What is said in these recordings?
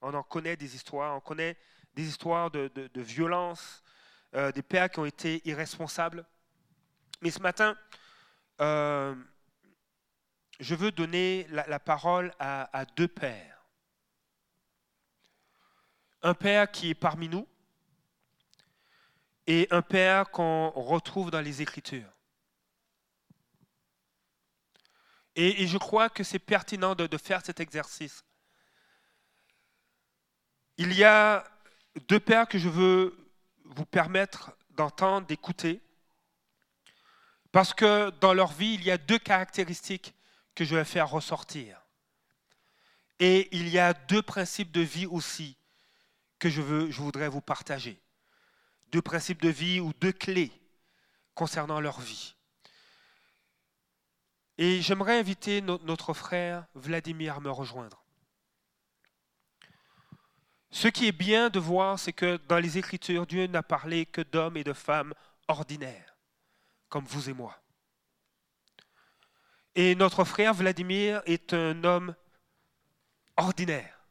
On en connaît des histoires. On connaît des histoires de, violence, euh, des pères qui ont été irresponsables. Mais ce matin, euh, je veux donner la, parole à, deux pères. Un père qui est parmi nous et un père qu'on retrouve dans les Écritures. Et, je crois que c'est pertinent de, faire cet exercice. Il y a deux pères que je veux vous permettre d'entendre, d'écouter, parce que dans leur vie, il y a deux caractéristiques que je vais faire ressortir. Et il y a deux principes de vie aussi que je, veux, je voudrais vous partager. Deux principes de vie ou deux clés concernant leur vie. Et j'aimerais inviter notre frère Vladimir à me rejoindre. Ce qui est bien de voir, c'est que dans les Écritures, Dieu n'a parlé que d'hommes et de femmes ordinaires, comme vous et moi. Et notre frère Vladimir est un homme ordinaire,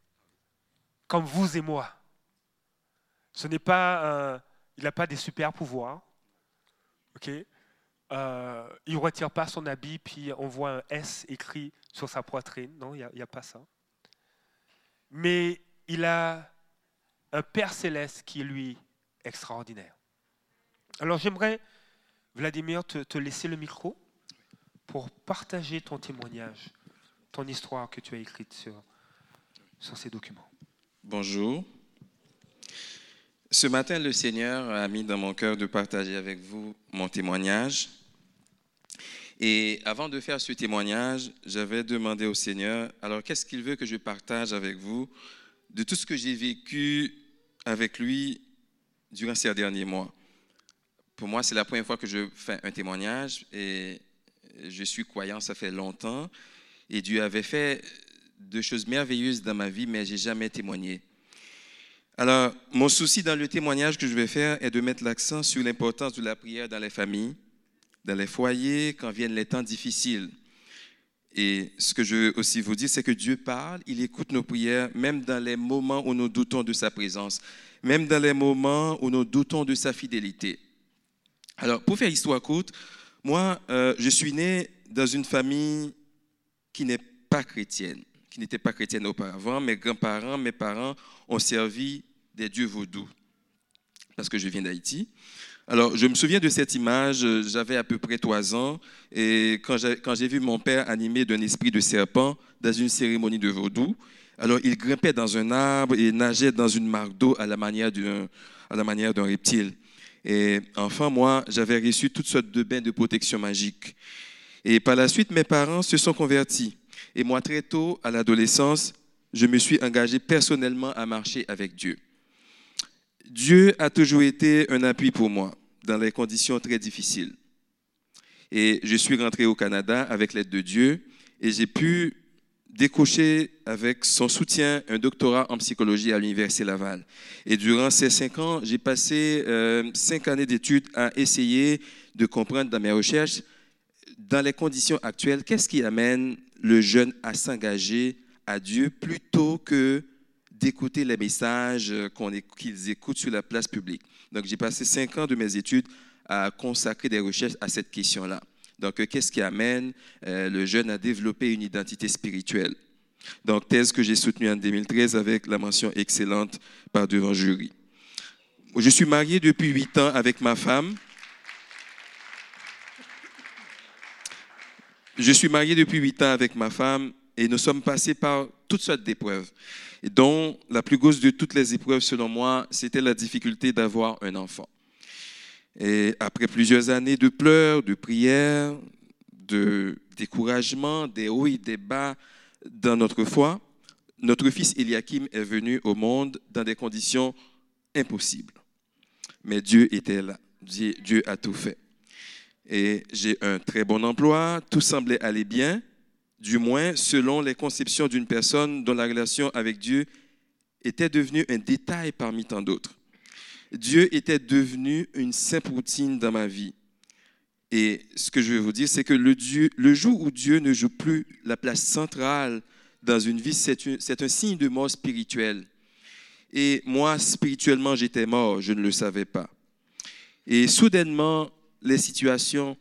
comme vous et moi. Ce n'est pas, il n'a pas des super pouvoirs. euh, il ne retire pas son habit, puis on voit un S écrit sur sa poitrine. Non, il n'y a, pas ça. Mais il a un Père céleste qui est lui extraordinaire. Alors j'aimerais, Vladimir, te, laisser le micro pour partager ton témoignage, ton histoire que tu as écrite sur, sur ces documents. Bonjour. Ce matin, le Seigneur a mis dans mon cœur de partager avec vous mon témoignage. Et avant de faire ce témoignage, j'avais demandé au Seigneur, alors qu'est-ce qu'il veut que je partage avec vous de tout ce que j'ai vécu avec lui durant ces derniers mois. Pour moi, c'est la première fois que je fais un témoignage et je suis croyant, ça fait longtemps. Et Dieu avait fait de choses merveilleuses dans ma vie, mais je n'ai jamais témoigné. Alors, mon souci dans le témoignage que je vais faire est de mettre l'accent sur l'importance de la prière dans les familles, dans les foyers, quand viennent les temps difficiles. Et ce que je veux aussi vous dire, c'est que Dieu parle, il écoute nos prières, même dans les moments où nous doutons de sa présence, même dans les moments où nous doutons de sa fidélité. Alors, pour faire histoire courte, moi, euh, je suis né dans une famille qui n'est pas chrétienne, qui n'était pas chrétienne auparavant. Mes grands-parents, mes parents ont servi des dieux vaudous, parce que je viens d'Haïti. Alors, je me souviens de cette image, euh, j'avais à peu près trois ans, et quand j'ai vu mon père animé d'un esprit de serpent dans une cérémonie de vaudou, alors il grimpait dans un arbre et nageait dans une marque d'eau à la manière d'un reptile. Et enfin, moi, j'avais reçu toutes sortes de bains de protection magique. Et par la suite, mes parents se sont convertis. Et moi, très tôt, à l'adolescence, je me suis engagé personnellement à marcher avec Dieu. Dieu a toujours été un appui pour moi dans les conditions très difficiles. Et je suis rentré au Canada avec l'aide de Dieu et j'ai pu décocher avec son soutien un doctorat en psychologie à l'Université Laval. Et durant ces cinq ans, j'ai passé euh, cinq années d'études à essayer de comprendre dans mes recherches, dans les conditions actuelles, qu'est-ce qui amène le jeune à s'engager à Dieu plutôt que d'écouter les messages qu'ils écoutent sur la place publique. Donc, j'ai passé cinq ans de mes études à consacrer des recherches à cette question-là. Donc, qu'est-ce qui amène euh, le jeune à développer une identité spirituelle? Donc, thèse que j'ai soutenue en 2013 avec la mention excellente par devant jury. Je suis marié depuis huit ans avec ma femme. Je suis marié depuis huit ans avec ma femme et nous sommes passés par toutes sortes d'épreuves dont la plus grosse de toutes les épreuves, selon moi, c'était la difficulté d'avoir un enfant. Et après plusieurs années de pleurs, de prières, de découragement, des hauts et des bas dans notre foi, notre fils Eliakim est venu au monde dans des conditions impossibles. Mais Dieu était là. Dieu a tout fait. Et j'ai un très bon emploi, tout semblait aller bien, du moins selon les conceptions d'une personne dont la relation avec Dieu était devenue un détail parmi tant d'autres. Dieu était devenu une simple routine dans ma vie. Et ce que je veux vous dire, c'est que le, Dieu, le jour où Dieu ne joue plus la place centrale dans une vie, c'est un signe de mort spirituelle. Et moi, spirituellement, j'étais mort, je ne le savais pas. Et soudainement, les situations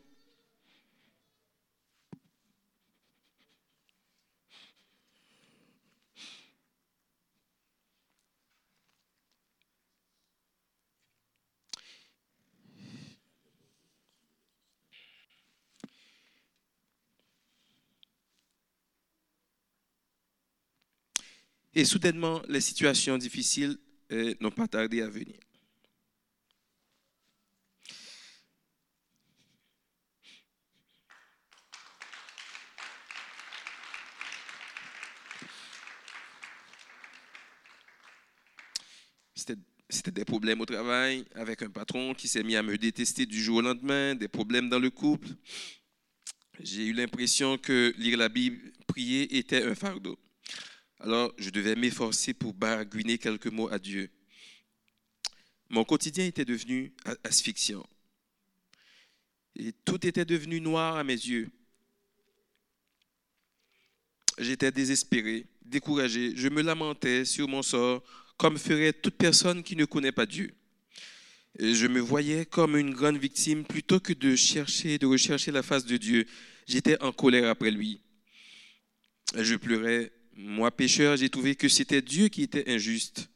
Et soudainement, les situations difficiles euh, n'ont pas tardé à venir. C'était des problèmes au travail avec un patron qui s'est mis à me détester du jour au lendemain, des problèmes dans le couple. J'ai eu l'impression que lire la Bible, prier était un fardeau. Alors, je devais m'efforcer pour barguiner quelques mots à Dieu. Mon quotidien était devenu asphyxiant. Et tout était devenu noir à mes yeux. J'étais désespéré, découragé. Je me lamentais sur mon sort, comme ferait toute personne qui ne connaît pas Dieu. Et je me voyais comme une grande victime plutôt que de chercher, de rechercher la face de Dieu. J'étais en colère après lui. Je pleurais moi, pécheur, j'ai trouvé que c'était Dieu qui était injuste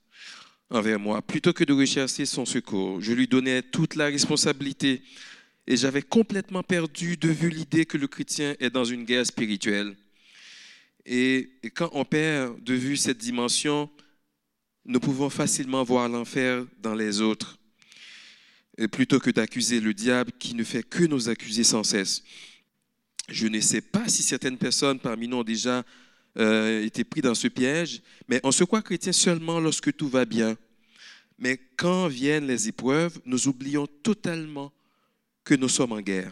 envers moi. Plutôt que de rechercher son secours, je lui donnais toute la responsabilité et j'avais complètement perdu de vue l'idée que le chrétien est dans une guerre spirituelle. Et, quand on perd de vue cette dimension, nous pouvons facilement voir l'enfer dans les autres, plutôt que d'accuser le diable qui ne fait que nous accuser sans cesse. Je ne sais pas si certaines personnes parmi nous ont déjà euh, été pris dans ce piège, mais on se croit chrétien seulement lorsque tout va bien. Mais quand viennent les épreuves, nous oublions totalement que nous sommes en guerre.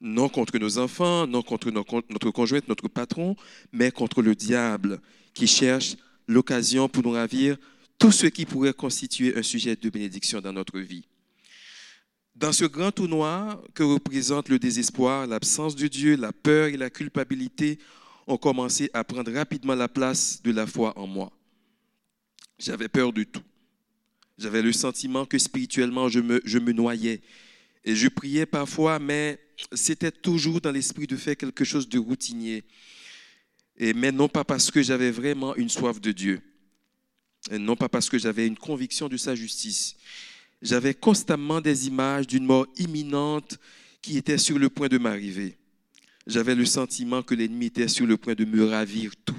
Non contre nos enfants, non contre notre conjointe, notre patron, mais contre le diable qui cherche l'occasion pour nous ravir tout ce qui pourrait constituer un sujet de bénédiction dans notre vie. Dans ce grand tout noir que représente le désespoir, l'absence de Dieu, la peur et la culpabilité, ont commencé à prendre rapidement la place de la foi en moi. J'avais peur de tout. J'avais le sentiment que spirituellement, je me, noyais. Et je priais parfois, mais c'était toujours dans l'esprit de faire quelque chose de routinier. Et, mais non pas parce que j'avais vraiment une soif de Dieu. Et non pas parce que j'avais une conviction de sa justice. J'avais constamment des images d'une mort imminente qui était sur le point de m'arriver j'avais le sentiment que l'ennemi était sur le point de me ravir tout.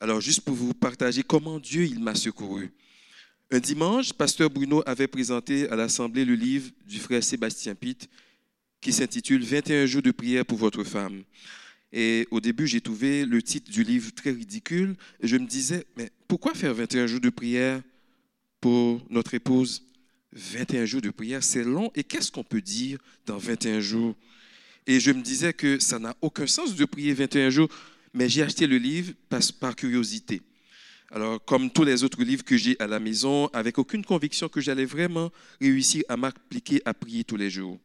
Alors, juste pour vous partager comment Dieu il m'a secouru. Un dimanche, pasteur Bruno avait présenté à l'Assemblée le livre du frère Sébastien Pitt qui s'intitule 21 jours de prière pour votre femme. Et au début, j'ai trouvé le titre du livre très ridicule je me disais, mais pourquoi faire 21 jours de prière pour notre épouse? 21 jours de prière, c'est long. Et qu'est-ce qu'on peut dire dans 21 jours et je me disais que ça n'a aucun sens de prier 21 jours, mais j'ai acheté le livre par, par curiosité. Alors, comme tous les autres livres que j'ai à la maison, avec aucune conviction que j'allais vraiment réussir à m'appliquer à prier tous les jours,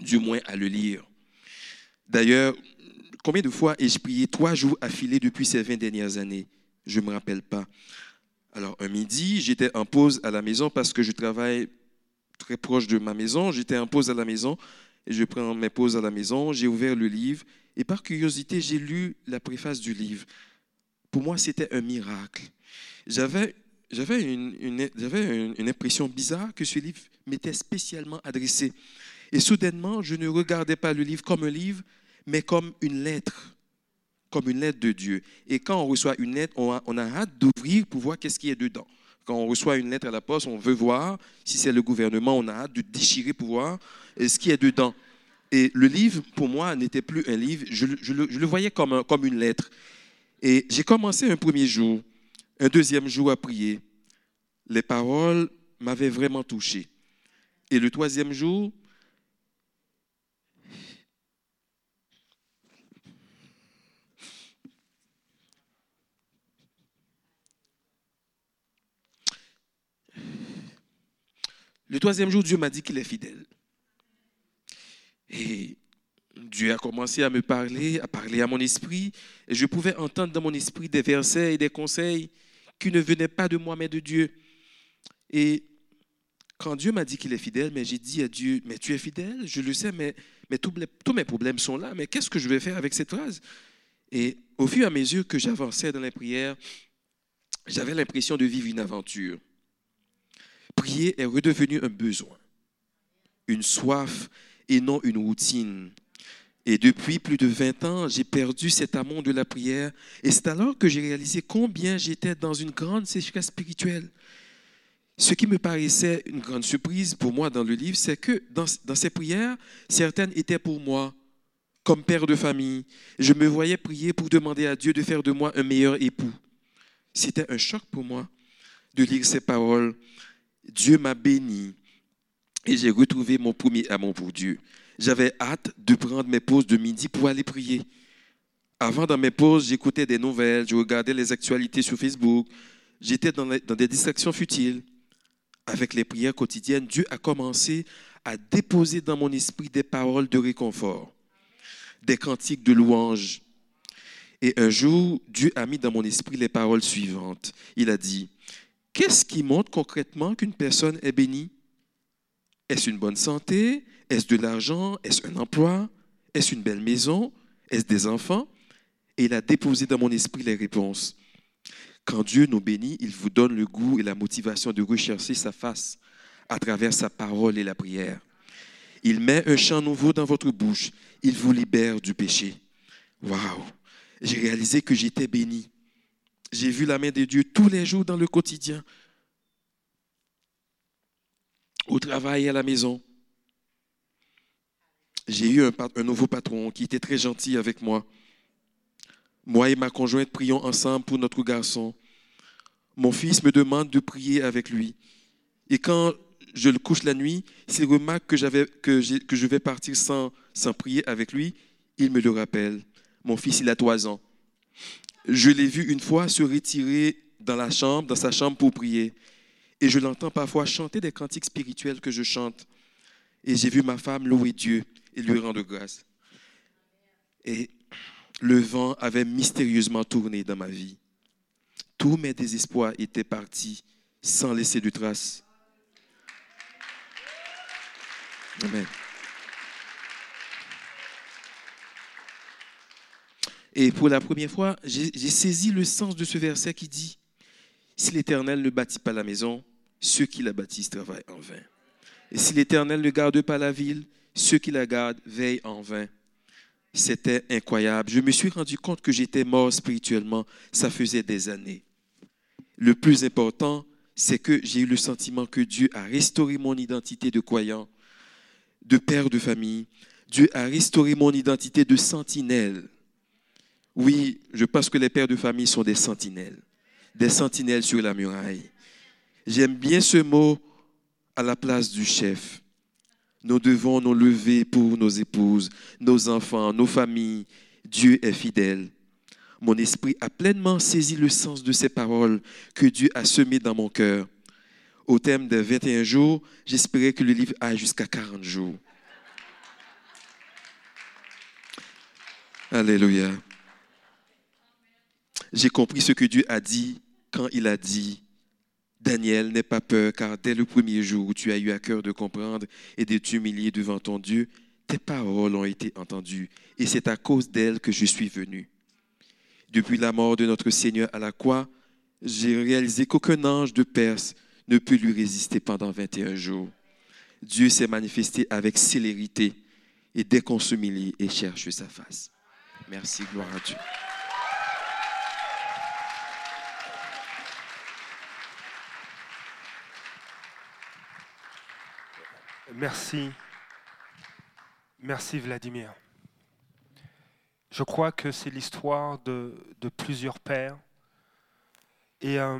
du moins à le lire. D'ailleurs, combien de fois ai-je prié trois jours affilés depuis ces 20 dernières années? Je ne me rappelle pas. Alors, un midi, j'étais en pause à la maison parce que je travaille très proche de ma maison. J'étais en pause à la maison je prends mes pauses à la maison, j'ai ouvert le livre et par curiosité, j'ai lu la préface du livre. Pour moi, c'était un miracle. J'avais, j'avais, une, une, impression bizarre que ce livre m'était spécialement adressé. Et soudainement, je ne regardais pas le livre comme un livre, mais comme une lettre, comme une lettre de Dieu. Et quand on reçoit une lettre, on a, on a hâte d'ouvrir pour voir qu'est-ce qui est dedans. Quand on reçoit une lettre à la poste, on veut voir si c'est le gouvernement, on a hâte de déchirer pour voir ce qui est dedans. Et le livre, pour moi, n'était plus un livre, je, le, voyais comme, comme une lettre. Et j'ai commencé un premier jour, un deuxième jour à prier. Les paroles m'avaient vraiment touché. Et le troisième jour, Le troisième jour, Dieu m'a dit qu'il est fidèle. Et Dieu a commencé à me parler, à parler à mon esprit, et je pouvais entendre dans mon esprit des versets et des conseils qui ne venait pas de moi, mais de Dieu. Et quand Dieu m'a dit qu'il est fidèle, mais j'ai dit à Dieu, mais tu es fidèle, je le sais, mais, tous mes problèmes sont là, mais qu'est-ce que je vais faire avec cette phrase? Et au fur et à mesure que j'avançais dans les prières, j'avais l'impression de vivre une aventure. Prier est redevenu un besoin, une soif et non une routine. Et depuis plus de 20 ans, j'ai perdu cet amour de la prière. Et c'est alors que j'ai réalisé combien j'étais dans une grande sécheresse spirituelle. Ce qui me paraissait une grande surprise pour moi dans le livre, c'est que dans, dans, ces prières, certaines étaient pour moi comme père de famille. Je me voyais prier pour demander à Dieu de faire de moi un meilleur époux. C'était un choc pour moi de lire ces paroles. Dieu m'a béni et j'ai retrouvé mon premier amour pour Dieu. J'avais hâte de prendre mes pauses de midi pour aller prier. Avant, dans mes pauses, j'écoutais des nouvelles, je regardais les actualités sur Facebook, j'étais dans, des distractions futiles avec les prières quotidiennes, Dieu a commencé à déposer dans mon esprit des paroles de réconfort, des cantiques de louange. Et un jour, Dieu a mis dans mon esprit les paroles suivantes. Il a dit, qu'est-ce qui montre concrètement qu'une personne est bénie? Est-ce une bonne santé? Est-ce de l'argent? Est-ce un emploi? Est-ce une belle maison? Est-ce des enfants? Et il a déposé dans mon esprit les réponses. Quand Dieu nous bénit, il vous donne le goût et la motivation de rechercher sa face à travers sa parole et la prière. Il met un chant nouveau dans votre bouche. Il vous libère du péché. Waouh! J'ai réalisé que j'étais béni. J'ai vu la main de Dieu tous les jours dans le quotidien, au travail et à la maison. J'ai eu un, nouveau patron qui était très gentil avec moi. Moi et ma conjointe prions ensemble pour notre garçon. Mon fils me demande de prier avec lui. Et quand je le couche la nuit, s'il remarque que, je vais partir sans prier avec lui, il me le rappelle. Mon fils, il a trois ans. Je l'ai vu une fois se retirer dans la chambre, dans sa chambre pour prier. Et je l'entends parfois chanter des cantiques spirituels que je chante. Et j'ai vu ma femme louer Dieu et lui rendre grâce. Et le vent avait mystérieusement tourné dans ma vie. Tous mes désespoirs étaient partis sans laisser de traces. Amen. Et pour la première fois, j'ai saisi le sens de ce verset qui dit, si l'Éternel ne bâtit pas la maison, ceux qui la bâtissent travaillent en vain. Et si l'Éternel ne garde pas la ville, ceux qui la gardent veillent en vain. C'était incroyable. Je me suis rendu compte que j'étais mort spirituellement. Ça faisait des années. Le plus important, c'est que j'ai eu le sentiment que Dieu a restauré mon identité de croyant, de père de famille. Dieu a restauré mon identité de sentinelle. Oui, je pense que les pères de famille sont des sentinelles, des sentinelles sur la muraille. J'aime bien ce mot à la place du chef. Nous devons nous lever pour nos épouses, nos enfants, nos familles. Dieu est fidèle. Mon esprit a pleinement saisi le sens de ces paroles que Dieu a semées dans mon cœur. Au thème des 21 jours, j'espérais que le livre aille jusqu'à 40 jours. Alléluia. J'ai compris ce que Dieu a dit quand il a dit Daniel, n'aie pas peur, car dès le premier jour où tu as eu à cœur de comprendre et de t'humilier devant ton Dieu, tes paroles ont été entendues, et c'est à cause d'elles que je suis venu. Depuis la mort de notre Seigneur à la croix, j'ai réalisé qu'aucun ange de Perse ne peut lui résister pendant 21 jours. Dieu s'est manifesté avec célérité, et dès qu'on s'humilie et cherche sa face. Merci, gloire à Dieu. Merci. Merci Vladimir. Je crois que c'est l'histoire de, plusieurs pères. Et euh,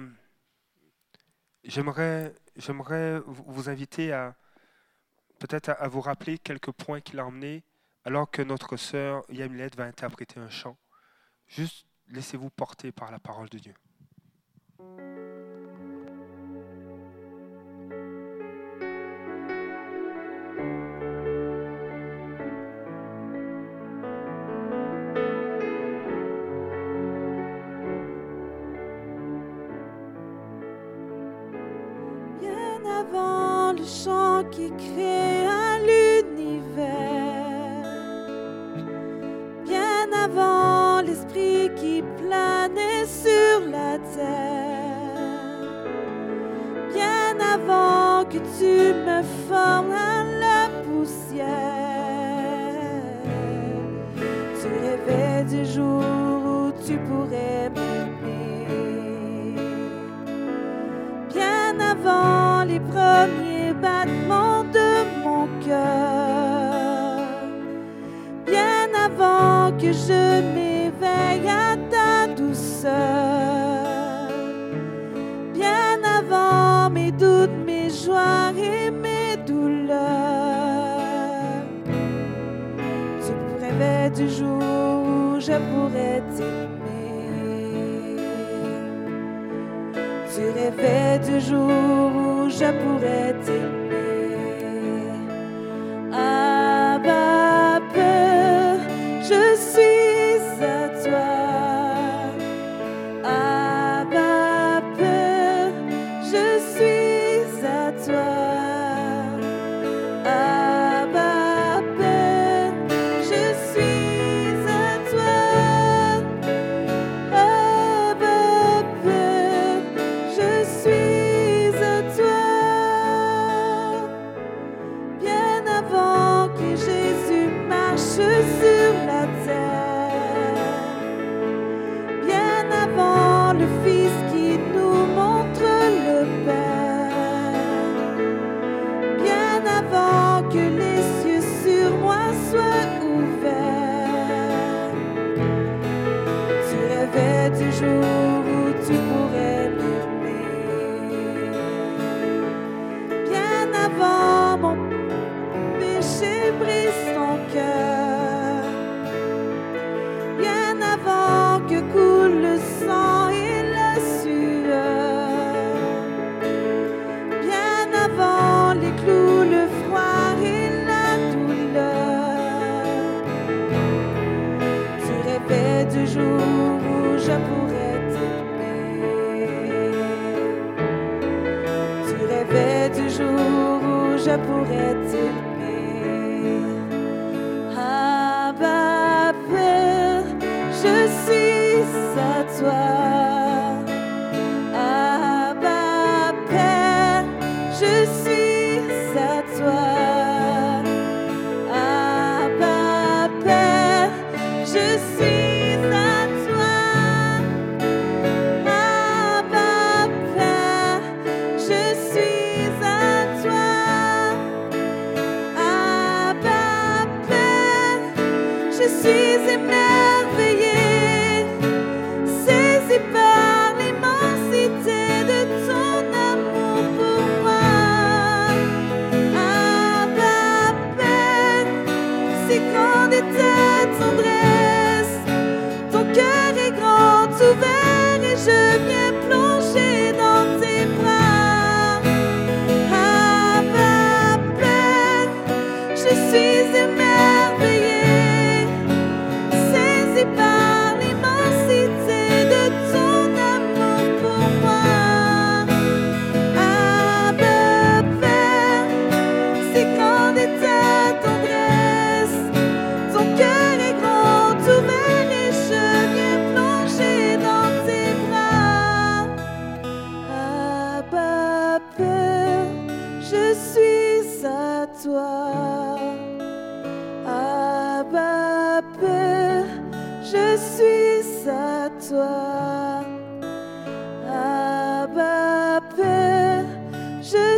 j'aimerais, vous inviter à peut-être à, vous rappeler quelques points qu'il a emmenés alors que notre sœur Yamilette va interpréter un chant. Juste laissez-vous porter par la parole de Dieu. bien avant le chant qui crée un l'univers, bien avant l'esprit qui planait sur la terre, bien avant que tu me formes. rêvais du jour où je pourrais Yeah.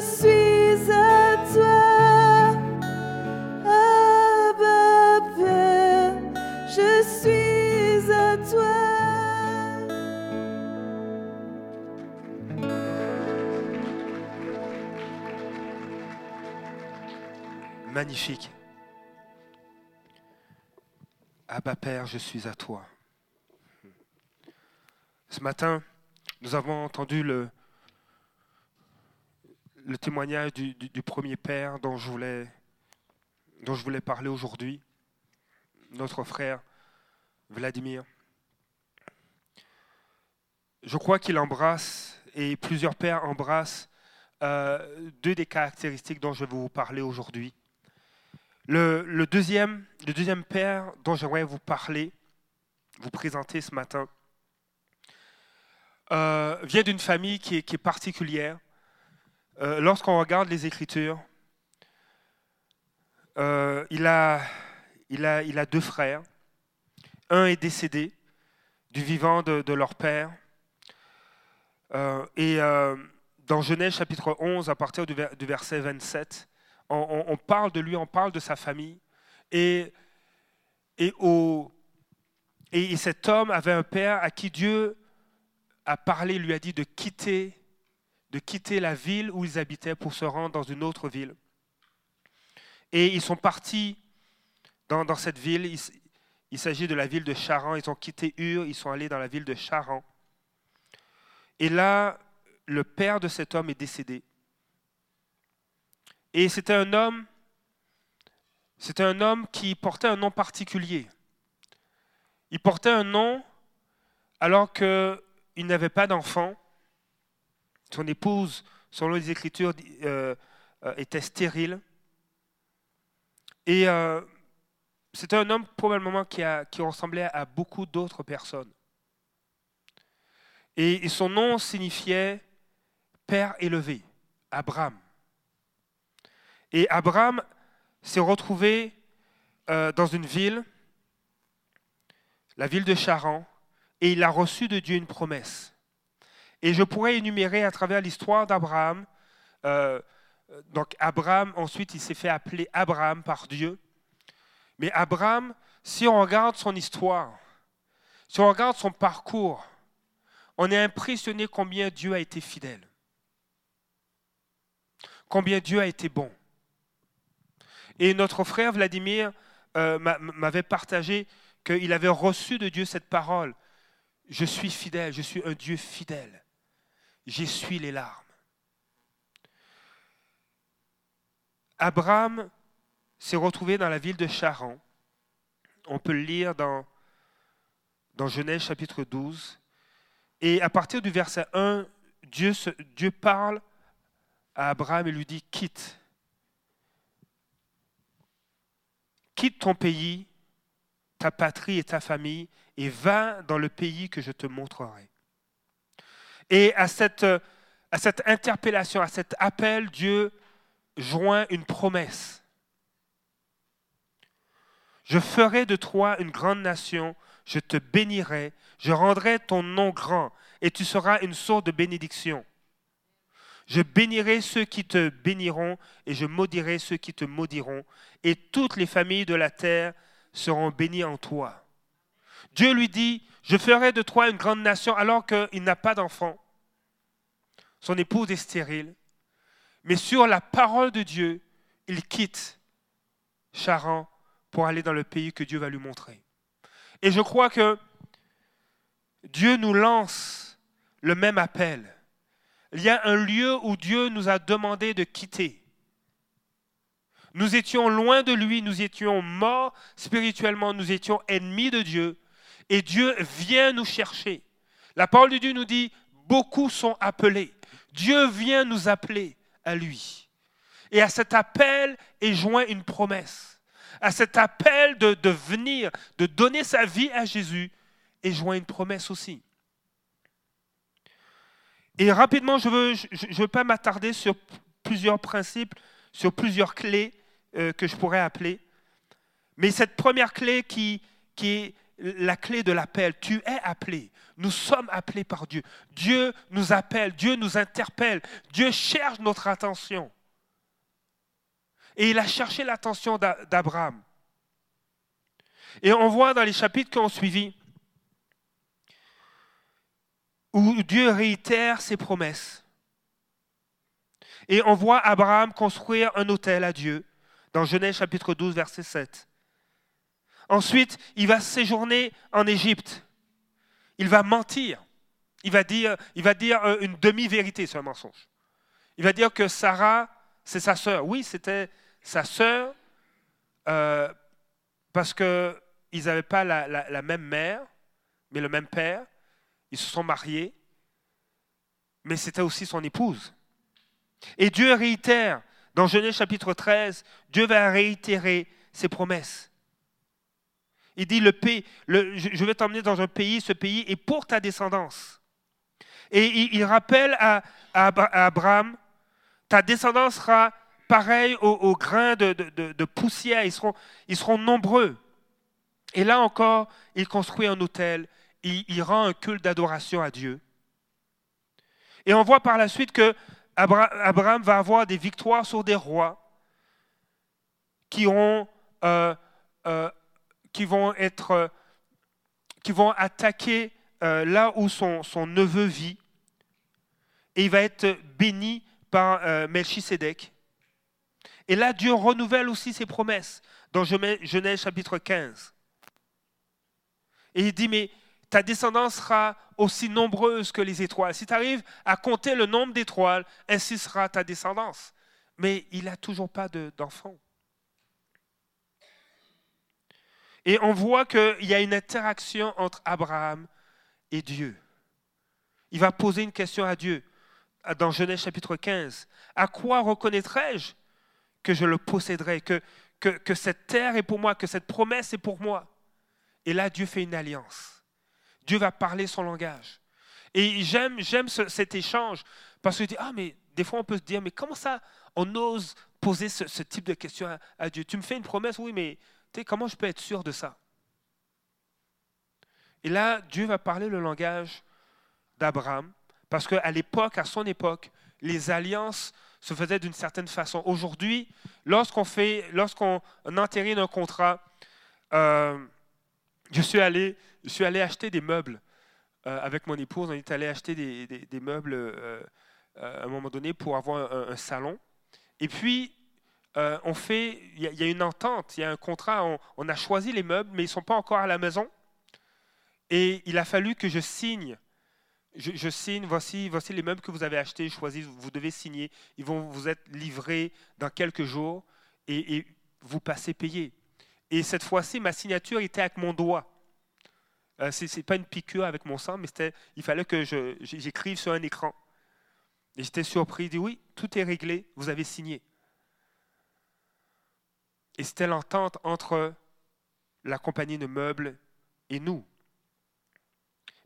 Suis à toi, je suis à toi magnifique. Abba Père, je suis à toi. Ce matin, nous avons entendu le, le témoignage du, premier père dont je voulais, parler aujourd'hui, notre frère Vladimir. Je crois qu'il embrasse, et plusieurs pères embrassent, euh, deux des caractéristiques dont je vais vous parler aujourd'hui. Le, deuxième, père dont j'aimerais vous parler, vous présenter ce matin, euh, vient d'une famille qui est particulière. Euh, Lorsqu'on regarde les Écritures, euh, il, a, deux frères. Un est décédé du vivant de, leur père. Euh, et dans Genèse chapitre 11, à partir du, ver- du verset 27, on, parle de lui, on parle de sa famille. Et, et cet homme avait un père à qui Dieu a parlé, lui a dit de quitter, de quitter la ville où ils habitaient pour se rendre dans une autre ville. Et ils sont partis dans, cette ville. Il s'agit de la ville de Charan. Ils ont quitté Ur, ils sont allés dans la ville de Charan. Et là, le père de cet homme est décédé. Et c'était un homme, c'était un homme qui portait un nom particulier. Il portait un nom alors qu'il n'avait pas d'enfant. Son épouse, selon les Écritures, euh, euh, était stérile. Et euh, c'était un homme probablement qui, ressemblait à beaucoup d'autres personnes. Et, son nom signifiait Père élevé, Abraham. Et Abraham s'est retrouvé dans une ville, la ville de Charan, et il a reçu de Dieu une promesse. Et je pourrais énumérer à travers l'histoire d'Abraham. euh, donc Abraham, ensuite, il s'est fait appeler Abraham par Dieu. Mais Abraham, si on regarde son histoire, si on regarde son parcours, on est impressionné combien Dieu a été fidèle, combien Dieu a été bon. Et notre frère Vladimir euh, m'a- m'avait partagé qu'il avait reçu de Dieu cette parole. Je suis fidèle, je suis un Dieu fidèle. J'essuie les larmes. Abraham s'est retrouvé dans la ville de Charan. On peut le lire dans, Genèse chapitre 12. Et à partir du verset 1, Dieu, Dieu parle à Abraham et lui dit, quitte. Quitte ton pays, ta patrie et ta famille, et va dans le pays que je te montrerai. Et à cette, interpellation, à cet appel, Dieu joint une promesse. Je ferai de toi une grande nation, je te bénirai, je rendrai ton nom grand, et tu seras une source de bénédiction. Je bénirai ceux qui te béniront, et je maudirai ceux qui te maudiront, et toutes les familles de la terre seront bénies en toi. Dieu lui dit, je ferai de toi une grande nation alors qu'il n'a pas d'enfant. Son épouse est stérile. Mais sur la parole de Dieu, il quitte Charan pour aller dans le pays que Dieu va lui montrer. Et je crois que Dieu nous lance le même appel. Il y a un lieu où Dieu nous a demandé de quitter. Nous étions loin de lui, nous étions morts spirituellement, nous étions ennemis de Dieu. Et Dieu vient nous chercher. La parole de Dieu nous dit, beaucoup sont appelés. Dieu vient nous appeler à lui. Et à cet appel est joint une promesse. À cet appel de, venir, de donner sa vie à Jésus, est joint une promesse aussi. Et rapidement, je ne veux, pas m'attarder sur plusieurs principes, sur plusieurs clés euh, que je pourrais appeler. Mais cette première clé qui est la clé de l'appel, tu es appelé. Nous sommes appelés par Dieu. Dieu nous appelle, Dieu nous interpelle, Dieu cherche notre attention. Et il a cherché l'attention d'A- d'Abraham. Et on voit dans les chapitres qui ont suivi où Dieu réitère ses promesses. Et on voit Abraham construire un autel à Dieu dans Genèse chapitre 12, verset 7. Ensuite, il va séjourner en Égypte. Il va mentir. Il va dire, euh, une demi-vérité, c'est un mensonge. Il va dire que Sarah, c'est sa sœur. Oui, c'était sa sœur euh, parce qu'ils n'avaient pas la même mère, mais le même père. Ils se sont mariés, mais c'était aussi son épouse. Et Dieu réitère, dans Genèse chapitre 13, Dieu va réitérer ses promesses. Il dit, le pays, je vais t'emmener dans un pays, ce pays est pour ta descendance. Et il, rappelle à, à Abra- à Abraham, ta descendance sera pareille aux, grains de, poussière, ils seront, nombreux. Et là encore, il construit un autel, il, rend un culte d'adoration à Dieu. Et on voit par la suite que Abra- Abraham va avoir des victoires sur des rois qui, ont, euh, euh, qui vont être, euh, qui vont attaquer euh, là où son, neveu vit. Et il va être béni par euh, Melchisédek. Et là, Dieu renouvelle aussi ses promesses dans Genèse chapitre 15. Et il dit, mais ta descendance sera aussi nombreuse que les étoiles. Si tu arrives à compter le nombre d'étoiles, ainsi sera ta descendance. Mais il n'a toujours pas de- d'enfant. Et on voit qu'il y a une interaction entre Abraham et Dieu. Il va poser une question à Dieu dans Genèse chapitre 15. À quoi reconnaîtrai-je que je le posséderai, que, cette terre est pour moi, que cette promesse est pour moi? Et là, Dieu fait une alliance. Dieu va parler son langage. Et j'aime, j'aime ce- cet échange parce que je dis, ah, mais des fois on peut se dire, mais comment ça on ose poser ce, type de question à, Dieu? Tu me fais une promesse, oui, mais comment je peux être sûr de ça? Et là, Dieu va parler le langage d'Abraham parce qu'à l'époque, à son époque, les alliances se faisaient d'une certaine façon. Aujourd'hui, lorsqu'on fait, lorsqu'on entérine un contrat, euh, je suis allé, acheter des meubles euh, avec mon épouse. On est allé acheter des, meubles euh, à un moment donné pour avoir un, un salon. Et puis, euh, on fait, il y, a- une entente, il y a un contrat. On, a choisi les meubles, mais ils ne sont pas encore à la maison. Et il a fallu que je signe. Je, signe, voici, voici les meubles que vous avez achetés, choisis, vous devez signer. Ils vont vous être livrés dans quelques jours et, vous passez payer. Et cette fois-ci, ma signature était avec mon doigt. Euh, Ce pas une piqûre avec mon sang, mais il fallait que j'écrive sur un écran. Et j'étais surpris. Il dit oui, tout est réglé, vous avez signé. Et c'était l'entente entre la compagnie de meubles et nous.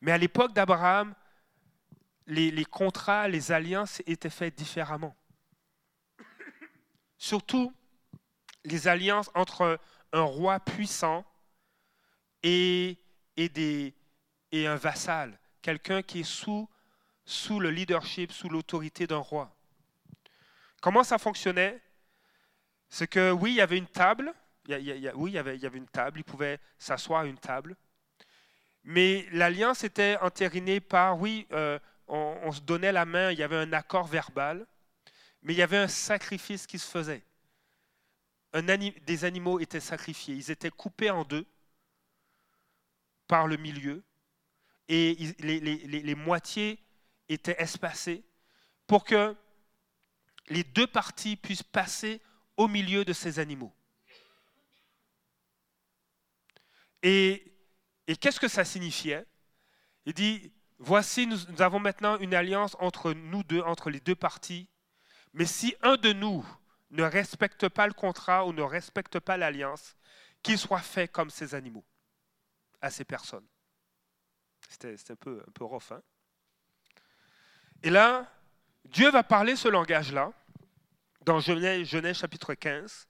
Mais à l'époque d'Abraham, les, contrats, les alliances étaient faits différemment. Surtout les alliances entre un roi puissant et, et un vassal, quelqu'un qui est sous, sous le leadership, sous l'autorité d'un roi. Comment ça fonctionnait? C'est que oui, il y avait une table, il oui, il y, avait, une table, pouvait s'asseoir à une table, mais l'alliance était entérinée par, oui, euh, on, se donnait la main, il y avait un accord verbal, mais il y avait un sacrifice qui se faisait. Des animaux étaient sacrifiés, ils étaient coupés en deux par le milieu, et les moitiés étaient espacées pour que les deux parties puissent passer au milieu de ces animaux. Et, qu'est-ce que ça signifiait? Il dit, voici, nous, avons maintenant une alliance entre nous deux, entre les deux parties, mais si un de nous ne respecte pas le contrat ou ne respecte pas l'alliance, qu'il soit fait comme ces animaux à ces personnes. C'était c'était un peu, un peu rough. hein? Et là, Dieu va parler ce langage-là dans Genèse, chapitre 15.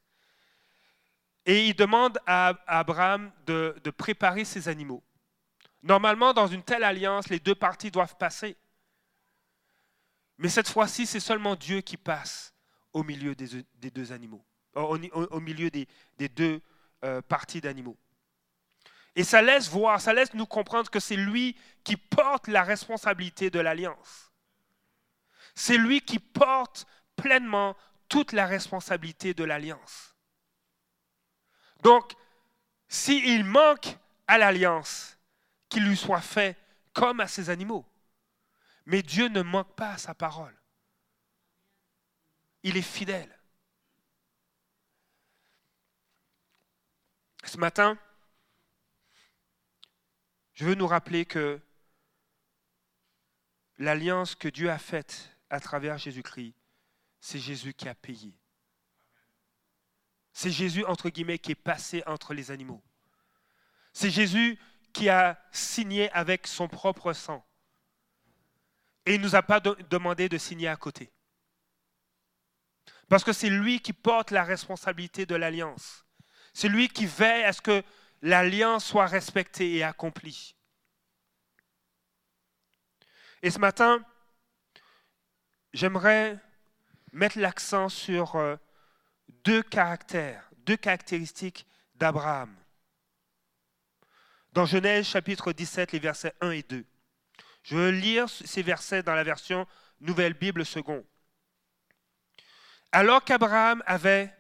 Et il demande à, Abraham de, préparer ses animaux. Normalement, dans une telle alliance, les deux parties doivent passer. Mais cette fois-ci, c'est seulement Dieu qui passe au milieu des, deux animaux, au, milieu des deux euh, parties d'animaux. Et ça laisse voir, ça laisse nous comprendre que c'est lui qui porte la responsabilité de l'alliance. C'est lui qui porte pleinement toute la responsabilité de l'alliance. Donc, s'il manque à l'alliance, qu'il lui soit fait comme à ces animaux. Mais Dieu ne manque pas à sa parole. Il est fidèle. Ce matin, je veux nous rappeler que l'alliance que Dieu a faite à travers Jésus-Christ, c'est Jésus qui a payé. C'est Jésus, entre guillemets, qui est passé entre les animaux. C'est Jésus qui a signé avec son propre sang. Et il ne nous a pas de- demandé de signer à côté. Parce que c'est lui qui porte la responsabilité de l'alliance. C'est lui qui veille à ce que l'alliance soit respectée et accomplie. Et ce matin, j'aimerais mettre l'accent sur euh, deux caractères, deux caractéristiques d'Abraham. Dans Genèse chapitre 17, les versets 1 et 2. Je veux lire ces versets dans la version Nouvelle Bible second. Alors qu'Abraham avait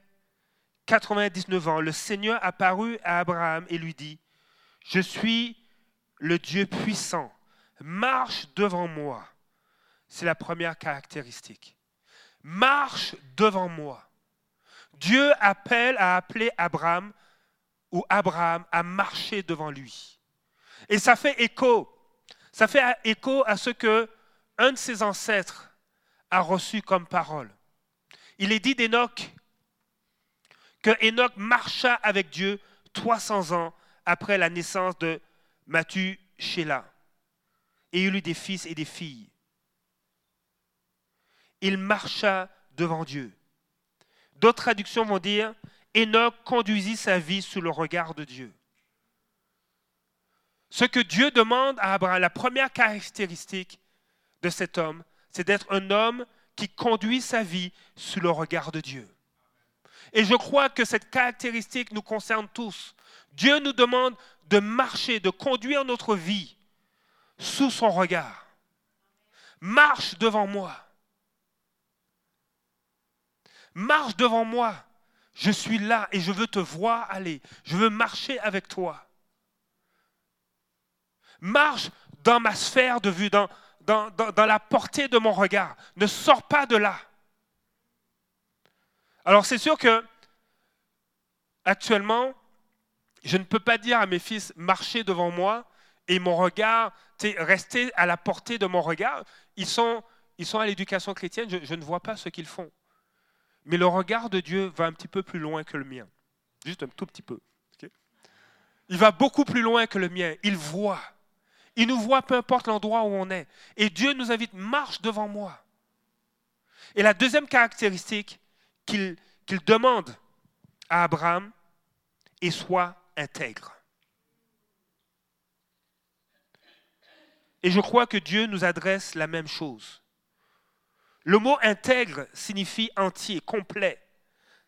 99 ans, le Seigneur apparut à Abraham et lui dit, Je suis le Dieu puissant, marche devant moi. C'est la première caractéristique. Marche devant moi. Dieu appelle à appeler Abraham ou Abraham à marcher devant lui. Et ça fait écho. À ce que un de ses ancêtres a reçu comme parole. Il est dit d'Enoch que Enoch marcha avec Dieu 300 ans après la naissance de Mathusélah. Et il eut des fils et des filles. Il marcha devant Dieu. D'autres traductions vont dire Enoch conduisit sa vie sous le regard de Dieu. Ce que Dieu demande à Abraham, la première caractéristique de cet homme, c'est d'être un homme qui conduit sa vie sous le regard de Dieu. Et je crois que cette caractéristique nous concerne tous. Dieu nous demande de marcher, de conduire notre vie sous son regard. Marche devant moi. Marche devant moi. Je suis là et je veux te voir aller. Je veux marcher avec toi. Marche dans ma sphère de vue, dans, la portée de mon regard. Ne sors pas de là. Alors c'est sûr que actuellement, je ne peux pas dire à mes fils marchez devant moi et mon regard, rester à la portée de mon regard. Ils sont, à l'éducation chrétienne, je ne vois pas ce qu'ils font. Mais le regard de Dieu va un petit peu plus loin que le mien. Juste un tout petit peu. Il va beaucoup plus loin que le mien. Il voit. Il nous voit peu importe l'endroit où on est. Et Dieu nous invite, marche devant moi. Et la deuxième caractéristique qu'il demande à Abraham est soit intègre. Et je crois que Dieu nous adresse la même chose. Le mot intègre signifie entier, complet,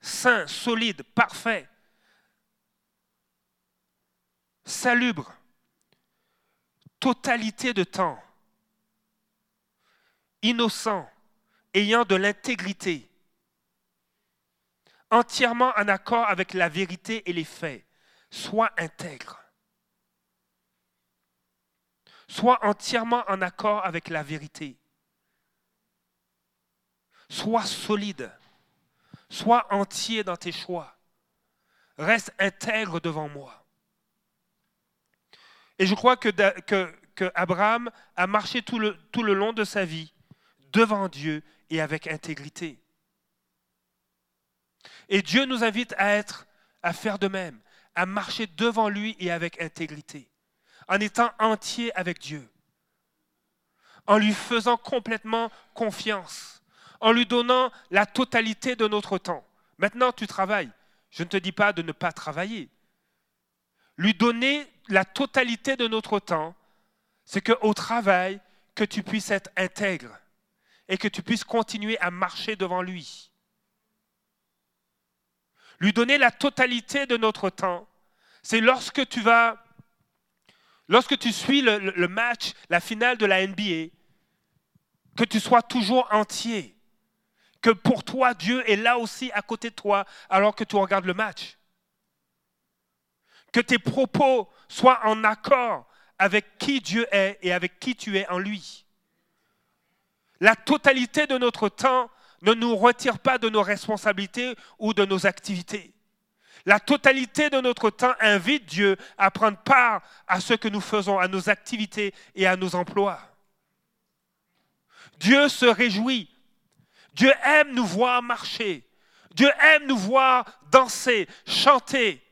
sain, solide, parfait, salubre, totalité de temps, innocent, ayant de l'intégrité, entièrement en accord avec la vérité et les faits, soit intègre. Sois entièrement en accord avec la vérité. Sois solide. Sois entier dans tes choix. Reste intègre devant moi. Et je crois que, Abraham a marché tout le, tout le long de sa vie devant Dieu et avec intégrité. Et Dieu nous invite à être, à faire de même, à marcher devant lui et avec intégrité, en étant entier avec Dieu, en lui faisant complètement confiance, en lui donnant la totalité de notre temps. Maintenant, tu travailles. Je ne te dis pas de ne pas travailler. Lui donner la totalité de notre temps, c'est qu'au travail, que tu puisses être intègre et que tu puisses continuer à marcher devant lui. Lui donner la totalité de notre temps, c'est lorsque tu vas, lorsque tu suis le, le, match, la finale de la NBA, que tu sois toujours entier, que pour toi, Dieu est là aussi à côté de toi alors que tu regardes le match. Que tes propos soient en accord avec qui Dieu est et avec qui tu es en lui. La totalité de notre temps ne nous retire pas de nos responsabilités ou de nos activités. La totalité de notre temps invite Dieu à prendre part à ce que nous faisons, à nos activités et à nos emplois. Dieu se réjouit. Dieu aime nous voir marcher. Dieu aime nous voir danser, chanter,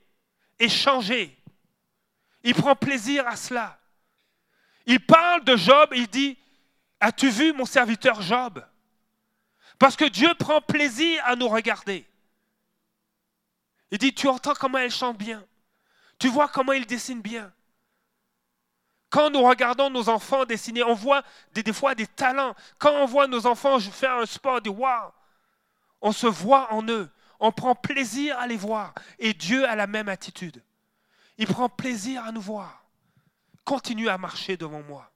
échanger. Il prend plaisir à cela. Il parle de Job et il dit, as-tu vu mon serviteur Job? Parce que Dieu prend plaisir à nous regarder. Il dit, tu entends comment elle chante bien. Tu vois comment il dessine bien. Quand nous regardons nos enfants dessiner, on voit des, fois des talents. Quand on voit nos enfants faire un sport, dit waouh, on se voit en eux. On prend plaisir à les voir. Et Dieu a la même attitude. Il prend plaisir à nous voir. Continue à marcher devant moi.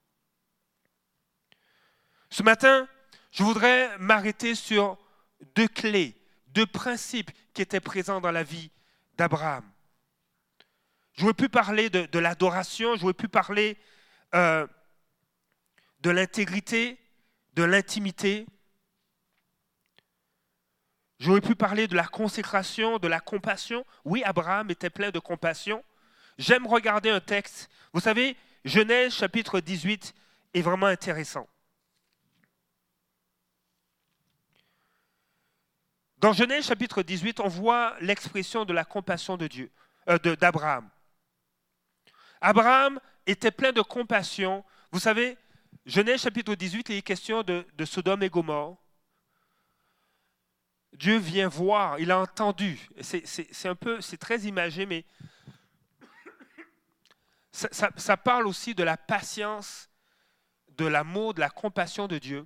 Ce matin, je voudrais m'arrêter sur deux clés, deux principes qui étaient présents dans la vie d'Abraham. J'aurais pu parler de, l'adoration, j'aurais pu parler euh, de l'intégrité, de l'intimité. J'aurais pu parler de la consécration, de la compassion. Oui, Abraham était plein de compassion. J'aime regarder un texte. Vous savez, Genèse chapitre 18 est vraiment intéressant. Dans Genèse chapitre 18, on voit l'expression de la compassion de Dieu, euh, d'Abraham. Abraham était plein de compassion. Vous savez, Genèse chapitre 18, il est question de, Sodome et Gomorre. Dieu vient voir, il a entendu. C'est un peu, c'est très imagé, mais ça, parle aussi de la patience, de l'amour, de la compassion de Dieu.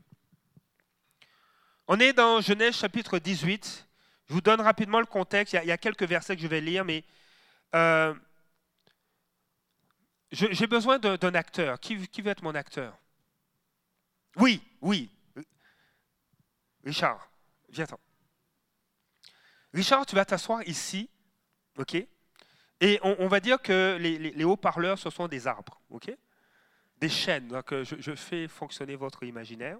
On est dans Genèse chapitre 18. Je vous donne rapidement le contexte. Il y a, quelques versets que je vais lire, mais euh, j'ai besoin d'un acteur. Qui, veut être mon acteur? Oui, oui. Richard, viens-t'en. Richard, tu vas t'asseoir ici, ok? Et on, va dire que les, haut-parleurs, ce sont des arbres, ok? Des chaînes. Donc, euh, je, je, fais fonctionner votre imaginaire,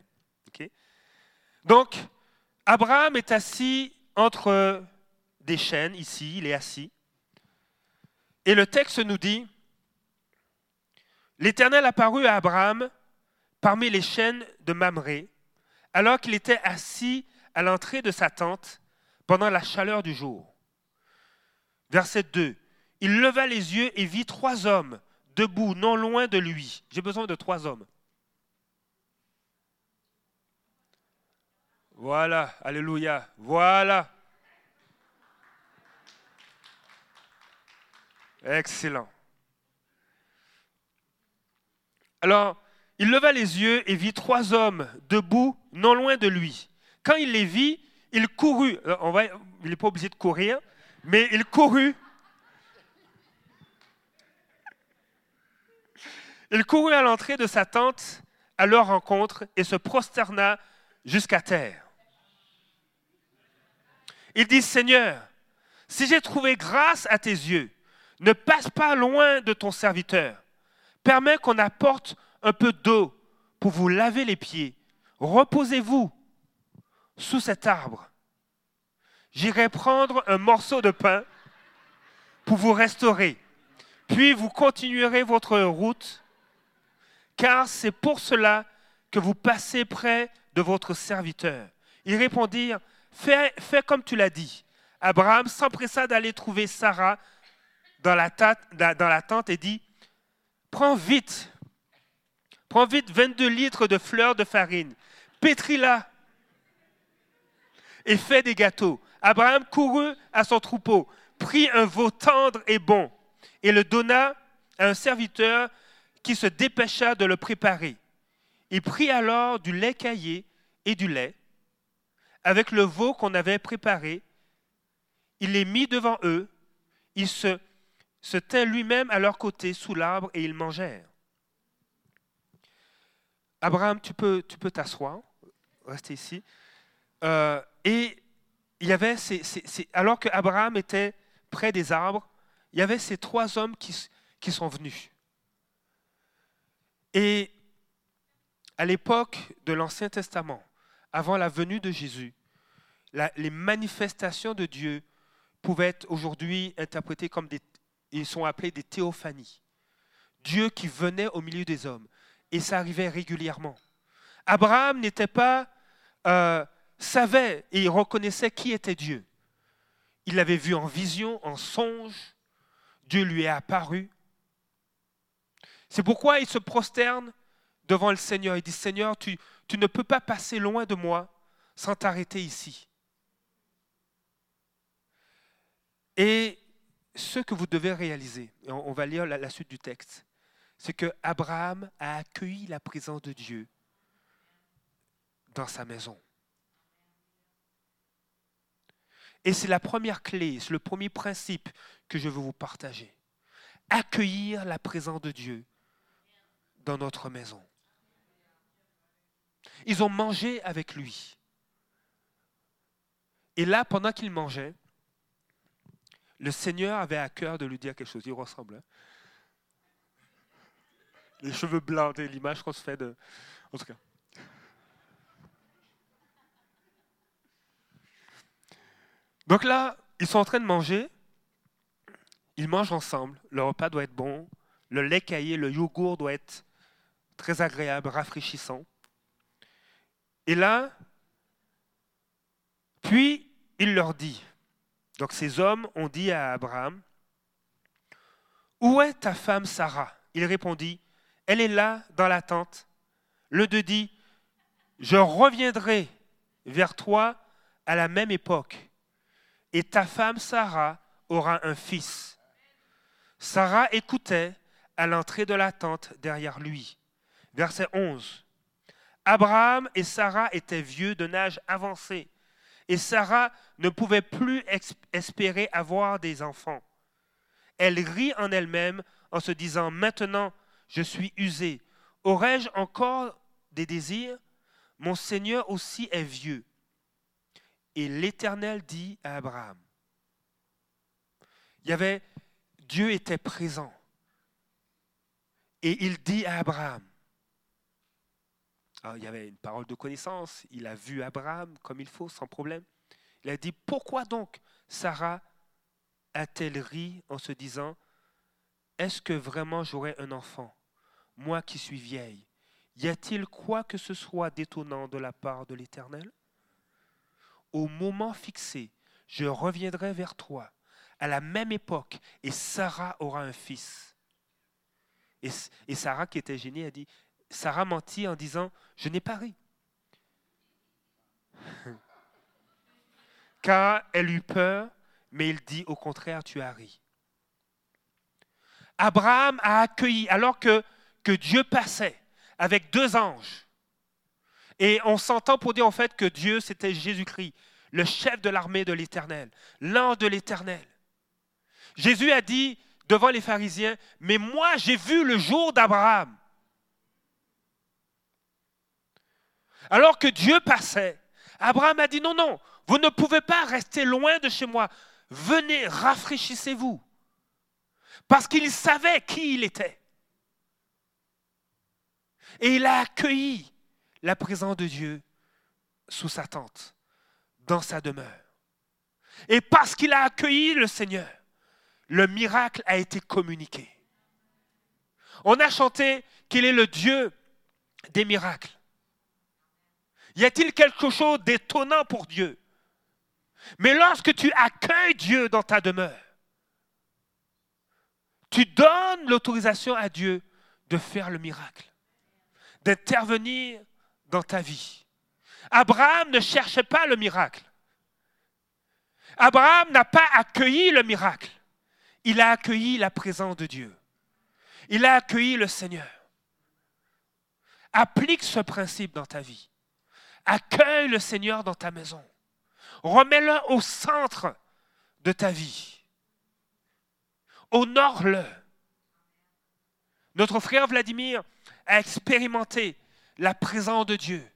ok? Donc, Abraham est assis entre des chaînes, ici, il est assis. Et le texte nous dit, L'Éternel apparut à Abraham parmi les chaînes de Mamré, alors qu'il était assis à l'entrée de sa tente pendant la chaleur du jour. Verset 2. Il leva les yeux et vit trois hommes debout non loin de lui. J'ai besoin de trois hommes. Voilà, alléluia, voilà. Excellent. Alors, il leva les yeux et vit trois hommes debout, non loin de lui. Quand il les vit, il courut. Va, il n'est pas obligé de courir, mais il courut. Il courut à l'entrée de sa tente à leur rencontre et se prosterna jusqu'à terre. Il dit, Seigneur, si j'ai trouvé grâce à tes yeux, ne passe pas loin de ton serviteur permet qu'on apporte un peu d'eau pour vous laver les pieds. Reposez-vous sous cet arbre. J'irai prendre un morceau de pain pour vous restaurer. Puis vous continuerez votre route, car c'est pour cela que vous passez près de votre serviteur. Ils répondirent, fais, comme tu l'as dit. Abraham s'empressa d'aller trouver Sarah dans la tente et dit, prends vite, prends vite 22 litres de fleurs de farine, pétris-la et fais des gâteaux. Abraham courut à son troupeau, prit un veau tendre et bon, et le donna à un serviteur qui se dépêcha de le préparer. Il prit alors du lait caillé et du lait, avec le veau qu'on avait préparé. Il les mit devant eux. Il se se tint lui-même à leur côté sous l'arbre et ils mangèrent. Abraham, tu peux t'asseoir, rester ici. Euh, et il y avait ces, alors que Abraham était près des arbres, il y avait ces trois hommes qui, qui sont venus. Et à l'époque de l'Ancien Testament, avant la venue de Jésus, les manifestations de Dieu pouvaient être aujourd'hui interprétées comme des ils sont appelés des théophanies. Dieu qui venait au milieu des hommes. Et ça arrivait régulièrement. Abraham n'était pas euh, savait et il reconnaissait qui était Dieu. Il l'avait vu en vision, en songe. Dieu lui est apparu. C'est pourquoi il se prosterne devant le Seigneur. Il dit, Seigneur, tu, tu ne peux pas passer loin de moi sans t'arrêter ici. Et ce que vous devez réaliser, et on va lire la, la suite du texte, c'est que Abraham a accueilli la présence de Dieu dans sa maison. Et c'est la première clé, c'est le premier principe que je veux vous partager. Accueillir la présence de Dieu dans notre maison. Ils ont mangé avec lui. Et là, pendant qu'ils mangeaient, le Seigneur avait à cœur de lui dire quelque chose. Il ressemble. hein? Les cheveux blancs, l'image qu'on se fait de. En tout cas. Donc là, ils sont en train de manger. Ils mangent ensemble. Le repas doit être bon. Le lait caillé, le yogourt doit être très agréable, rafraîchissant. Et là, puis il leur dit, donc ces hommes ont dit à Abraham, Où est ta femme Sarah? Il répondit, Elle est là dans la tente. Le deux dit, Je reviendrai vers toi à la même époque, et ta femme Sarah aura un fils. Sarah écoutait à l'entrée de la tente derrière lui. Verset 11. Abraham et Sarah étaient vieux d'un âge avancé, et Sarah ne pouvait plus espérer avoir des enfants. Elle rit en elle-même en se disant, Maintenant je suis usée, aurais-je encore des désirs? Mon Seigneur aussi est vieux. Et l'Éternel dit à Abraham, il y avait, Dieu était présent. Et il dit à Abraham, alors, il y avait une parole de connaissance, il a vu Abraham comme il faut, sans problème. Il a dit, pourquoi donc Sarah a-t-elle ri en se disant, est-ce que vraiment j'aurai un enfant, moi qui suis vieille? Y a-t-il quoi que ce soit d'étonnant de la part de l'Éternel? Au moment fixé, je reviendrai vers toi à la même époque, et Sarah aura un fils. Et Sarah, qui était gênée, a dit, Sarah mentit en disant, je n'ai pas ri. Car elle eut peur, mais il dit au contraire, tu as ri. Abraham a accueilli, alors que, Dieu passait avec deux anges. Et on s'entend pour dire en fait que Dieu, c'était Jésus-Christ, le chef de l'armée de l'Éternel, l'ange de l'Éternel. Jésus a dit devant les pharisiens, mais moi j'ai vu le jour d'Abraham. Alors que Dieu passait, Abraham a dit, non, non, vous ne pouvez pas rester loin de chez moi. Venez, rafraîchissez-vous. Parce qu'il savait qui il était. Et il a accueilli la présence de Dieu sous sa tente, dans sa demeure. Et parce qu'il a accueilli le Seigneur, le miracle a été communiqué. On a chanté qu'il est le Dieu des miracles. Y a-t-il quelque chose d'étonnant pour Dieu? Mais lorsque tu accueilles Dieu dans ta demeure, tu donnes l'autorisation à Dieu de faire le miracle, d'intervenir dans ta vie. Abraham ne cherchait pas le miracle. Abraham n'a pas accueilli le miracle. Il a accueilli la présence de Dieu. Il a accueilli le Seigneur. Applique ce principe dans ta vie. Accueille le Seigneur dans ta maison. Remets-le au centre de ta vie. Honore-le. Notre frère Vladimir a expérimenté la présence de Dieu.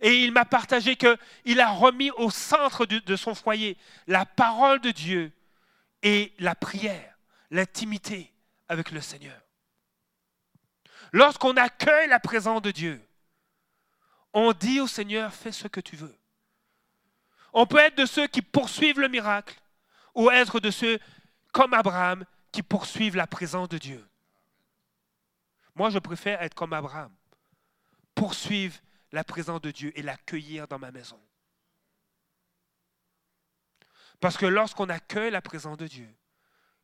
Et il m'a partagé qu'il a remis au centre de, son foyer la parole de Dieu et la prière, l'intimité avec le Seigneur. Lorsqu'on accueille la présence de Dieu, on dit au Seigneur, fais ce que tu veux. On peut être de ceux qui poursuivent le miracle ou être de ceux comme Abraham qui poursuivent la présence de Dieu. Moi, je préfère être comme Abraham, poursuivre la présence de Dieu et l'accueillir dans ma maison. Parce que lorsqu'on accueille la présence de Dieu,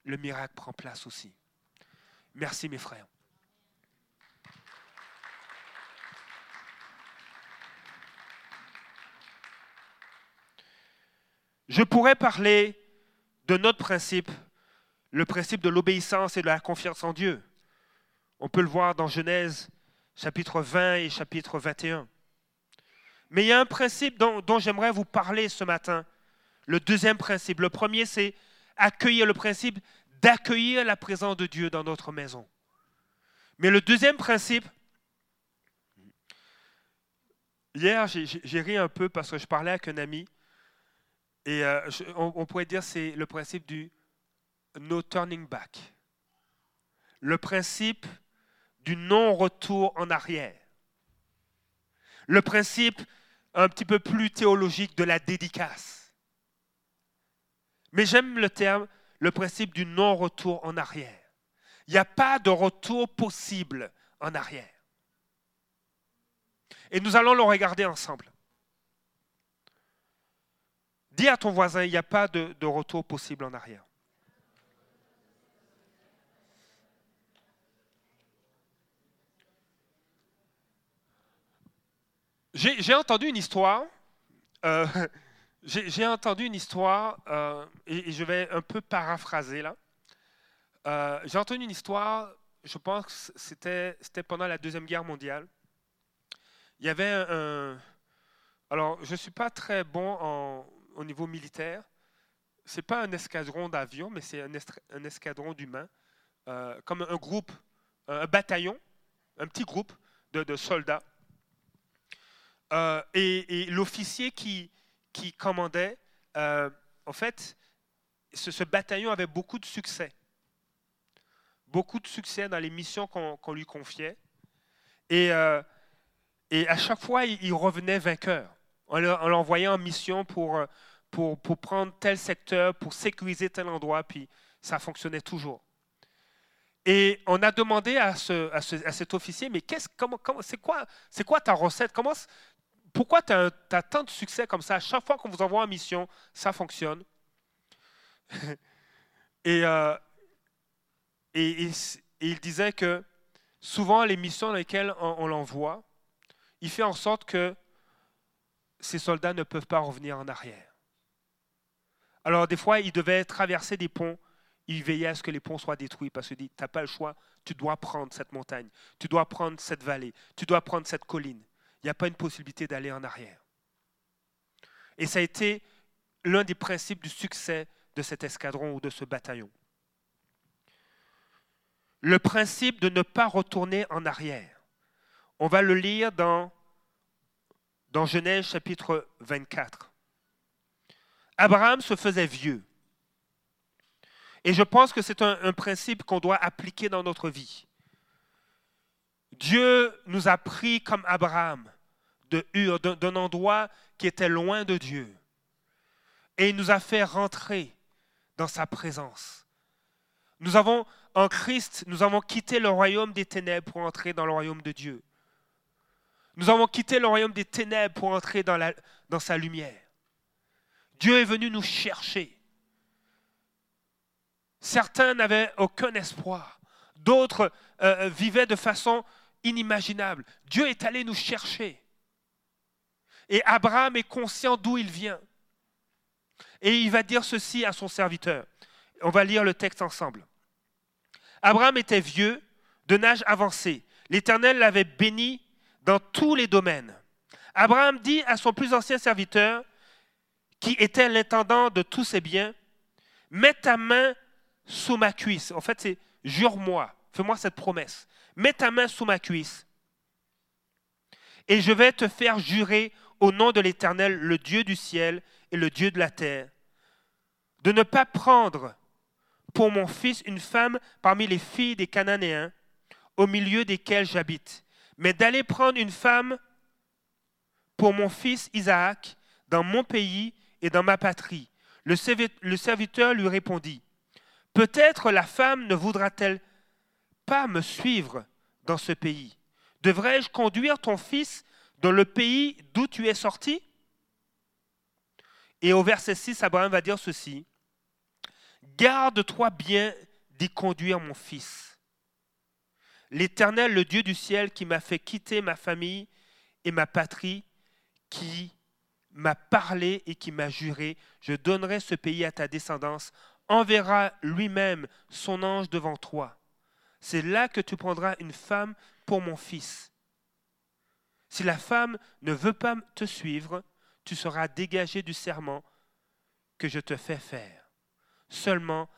le miracle prend place aussi. Merci mes frères. Je pourrais parler de notre principe, le principe de l'obéissance et de la confiance en Dieu. On peut le voir dans Genèse chapitre 20 et chapitre 21. Mais il y a un principe dont, j'aimerais vous parler ce matin. Le deuxième principe. Le premier, c'est accueillir le principe d'accueillir la présence de Dieu dans notre maison. Mais le deuxième principe, hier j'ai ri un peu parce que je parlais avec un ami et euh, on pourrait dire c'est le principe du no turning back. Le principe du non-retour en arrière. Le principe un petit peu plus théologique de la dédicace. Mais j'aime le terme, le principe du non-retour en arrière. Il n'y a pas de retour possible en arrière. Et nous allons le regarder ensemble. Dis à ton voisin, il n'y a pas de, retour possible en arrière. J'ai entendu une histoire. euh, j'ai entendu une histoire, euh, et, et je vais un peu paraphraser là. Euh, j'ai entendu une histoire, je pense que c'était c'était pendant la Deuxième Guerre mondiale. Il y avait un. un- alors, je ne suis pas très bon en- au niveau militaire. Ce n'est pas un escadron d'avions, mais c'est un, escadron d'humains, euh, comme un groupe, un bataillon, un petit groupe de, soldats. Euh, et l'officier qui, commandait, euh, en fait, ce, bataillon avait beaucoup de succès. Beaucoup de succès dans les missions qu'on lui confiait. Et, à chaque fois, il revenait vainqueur. On on l'envoyait en mission pour, euh, pour, pour prendre tel secteur, pour sécuriser tel endroit, puis ça fonctionnait toujours. Et on a demandé à, ce, à, ce- cet officier, mais qu'est-ce, comment, comment, c'est, quoi, quoi ta recette? Comment, Pourquoi tu as, tant de succès comme ça? À chaque fois qu'on vous envoie en mission, ça fonctionne. et, euh, et, il disait que souvent, les missions dans lesquelles on l'envoie, il fait en sorte que ces soldats ne peuvent pas revenir en arrière. Alors, des fois, il devait traverser des ponts. Il veillait à ce que les ponts soient détruits parce qu'il dit, tu n'as pas le choix, tu dois prendre cette montagne, tu dois prendre cette vallée, tu dois prendre cette colline. Il n'y a pas une possibilité d'aller en arrière. Et ça a été l'un des principes du succès de cet escadron ou de ce bataillon. Le principe de ne pas retourner en arrière. On va le lire dans, dans Genèse chapitre 24. Abraham se faisait vieux. Et je pense que c'est un, principe qu'on doit appliquer dans notre vie. Dieu nous a pris comme Abraham d'un endroit qui était loin de Dieu. Et il nous a fait rentrer dans sa présence. Nous avons, en Christ, nous avons quitté le royaume des ténèbres pour entrer dans le royaume de Dieu. Nous avons quitté le royaume des ténèbres pour entrer dans, sa lumière. Dieu est venu nous chercher. Certains n'avaient aucun espoir. D'autres euh, vivaient de façon inimaginable. Dieu est allé nous chercher. Et Abraham est conscient d'où il vient. Et il va dire ceci à son serviteur. On va lire le texte ensemble. Abraham était vieux, de nage avancé. L'Éternel l'avait béni dans tous les domaines. Abraham dit à son plus ancien serviteur, qui était l'intendant de tous ses biens, mets ta main sous ma cuisse. En fait, c'est jure-moi, fais-moi cette promesse. Mets ta main sous ma cuisse. Et je vais te faire jurer au nom de l'Éternel, le Dieu du ciel et le Dieu de la terre, de ne pas prendre pour mon fils une femme parmi les filles des Cananéens, au milieu desquels j'habite, mais d'aller prendre une femme pour mon fils Isaac dans mon pays et dans ma patrie. Le servi- le serviteur lui répondit, Peut-être la femme ne voudra-t-elle pas me suivre dans ce pays Devrais-je conduire ton fils dans le pays d'où tu es sorti Et au verset 6, Abraham va dire ceci. Garde-toi bien d'y conduire mon fils. L'Éternel, le Dieu du ciel, qui m'a fait quitter ma famille et ma patrie, qui m'a parlé et qui m'a juré, je donnerai ce pays à ta descendance, enverra lui-même son ange devant toi. C'est là que tu prendras une femme pour mon fils. Si la femme ne veut pas te suivre, tu seras dégagé du serment que je te fais faire. Seulement,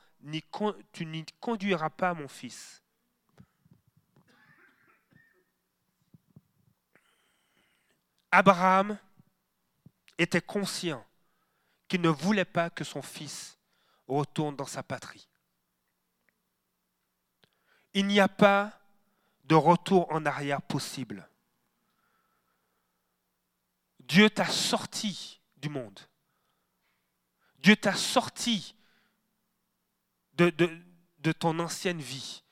tu n'y conduiras pas mon fils. Abraham était conscient qu'il ne voulait pas que son fils retourne dans sa patrie. Il n'y a pas de retour en arrière possible. Dieu t'a sorti du monde. Dieu t'a sorti de, ton ancienne vie.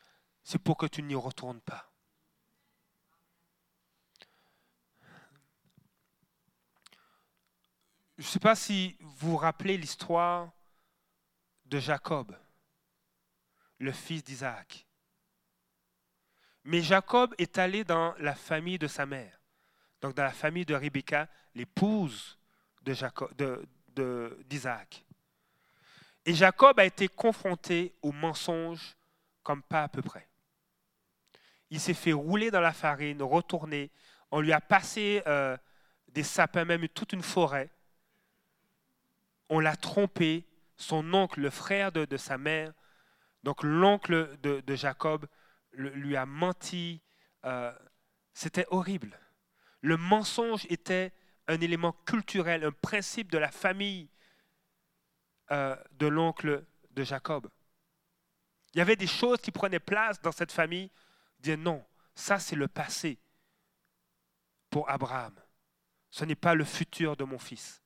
C'est pour que tu n'y retournes pas. Je ne sais pas si vous rappelez l'histoire de Jacob, le fils d'Isaac. Mais Jacob est allé dans la famille de sa mère, donc dans la famille de Rebecca, l'épouse d'Isaac. De, Et Jacob a été confronté au mensonge comme pas à peu près. Il s'est fait rouler dans la farine, retourner. On lui a passé euh, des sapins, même toute une forêt. On l'a trompé. Son oncle, le frère de, sa mère, donc l'oncle de Jacob, lui a menti. Euh, c'était horrible. Le mensonge était un élément culturel, un principe de la famille euh, de l'oncle de Jacob. Il y avait des choses qui prenaient place dans cette famille. Dire non, ça c'est le passé pour Abraham. Ce n'est pas le futur de mon fils.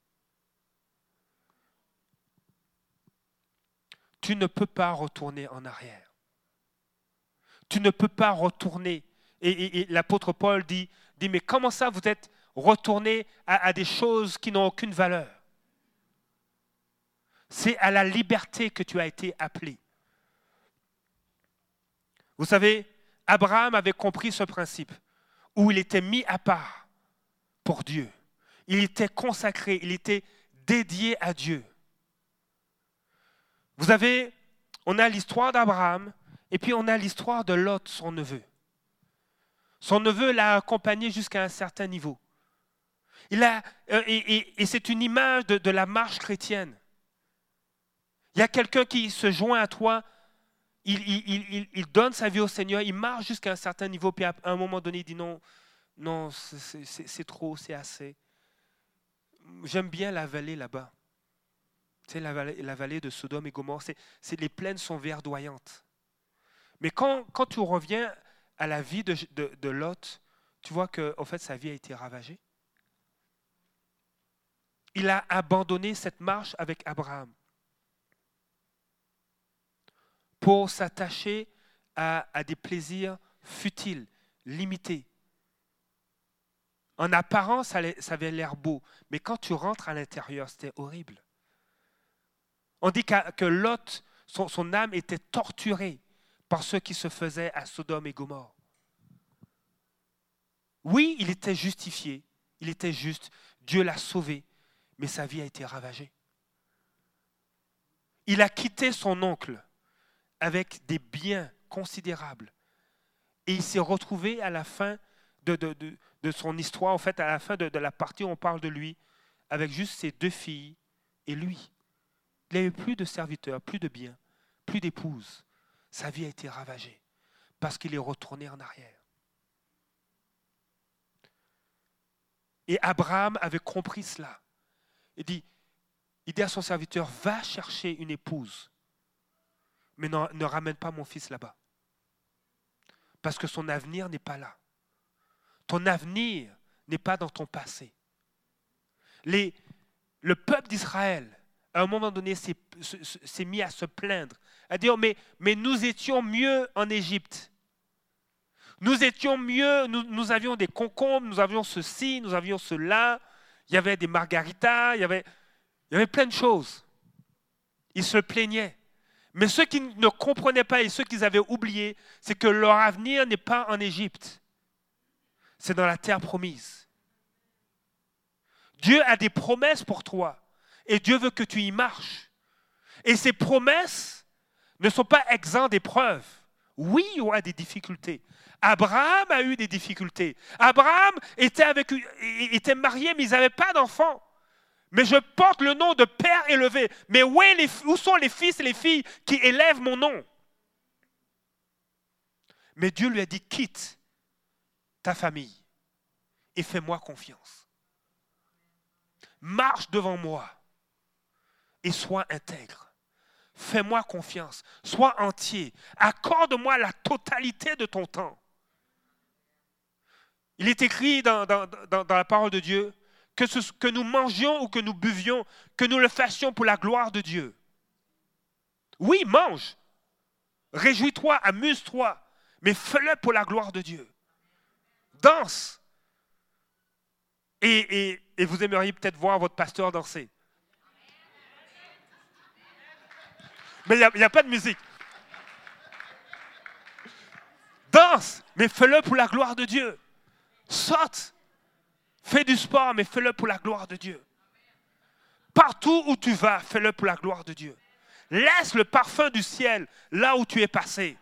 Tu ne peux pas retourner en arrière. Tu ne peux pas retourner. Et, l'apôtre Paul dit, dit, mais comment ça vous êtes retourné à, des choses qui n'ont aucune valeur? C'est à la liberté que tu as été appelé. Vous savez, Abraham avait compris ce principe, où il était mis à part pour Dieu. Il était consacré, il était dédié à Dieu. Vous avez, on a l'histoire d'Abraham, et puis on a l'histoire de Lot, son neveu. Son neveu l'a accompagné jusqu'à un certain niveau. Il a, euh, et, c'est une image de, la marche chrétienne. Il y a quelqu'un qui se joint à toi, il, il, donne sa vie au Seigneur, il marche jusqu'à un certain niveau, puis à un moment donné, il dit non, non, c'est trop, c'est assez. J'aime bien la vallée là-bas. Sais, la vallée, de Sodome et Gomorre, c'est les plaines sont verdoyantes. Mais quand, tu reviens à la vie de, Lot, tu vois que fait, sa vie a été ravagée. Il a abandonné cette marche avec Abraham pour s'attacher à, des plaisirs futiles, limités. En apparence, ça avait l'air beau, mais quand tu rentres à l'intérieur, c'était horrible. On dit que Lot, son, âme était torturée par ce qui se faisait à Sodome et Gomorre. Oui, il était justifié, il était juste, Dieu l'a sauvé, mais sa vie a été ravagée. Il a quitté son oncle avec des biens considérables. Et il s'est retrouvé à la fin de, son histoire, en fait, à la fin de, la partie où on parle de lui, avec juste ses deux filles et lui. Il n'avait plus de serviteurs, plus de biens, plus d'épouses sa vie a été ravagée parce qu'il est retourné en arrière. Et Abraham avait compris cela. Il dit, il dit à son serviteur, va chercher une épouse, mais ne ramène pas mon fils là-bas. Parce que son avenir n'est pas là. Ton avenir n'est pas dans ton passé. Le peuple d'Israël à un moment donné, s'est mis à se plaindre, à dire, mais, nous étions mieux en Égypte. Nous étions mieux, nous, avions des concombres, nous avions ceci, nous avions cela, il y avait des margaritas, il y avait... Il y avait plein de choses. Ils se plaignaient. Mais ceux qui ne comprenaient pas et ceux qu'ils avaient oubliés, c'est que leur avenir n'est pas en Égypte. C'est dans la terre promise. Dieu a des promesses pour toi. Et Dieu veut que tu y marches. Et ces promesses ne sont pas exemptes d'épreuves. Oui, il y aura des difficultés. Abraham a eu des difficultés. Abraham était, marié, mais ils n'avaient pas d'enfants. Mais je porte le nom de Père élevé. Mais où sont les fils et les filles qui élèvent mon nom? Mais Dieu lui a dit, quitte ta famille et fais-moi confiance. Marche devant moi et sois intègre. Fais-moi confiance, sois entier. Accorde-moi la totalité de ton temps. Il est écrit dans, la parole de Dieu que ce que nous mangions ou que nous buvions, que nous le fassions pour la gloire de Dieu. Oui, mange. Réjouis-toi, amuse-toi, mais fais-le pour la gloire de Dieu. Danse. Et, et vous aimeriez peut-être voir votre pasteur danser. Mais il n'y a, pas de musique. Danse, mais fais-le pour la gloire de Dieu. Saute. Fais du sport, mais fais-le pour la gloire de Dieu. Partout où tu vas, fais-le pour la gloire de Dieu. Laisse le parfum du ciel là où tu es passé.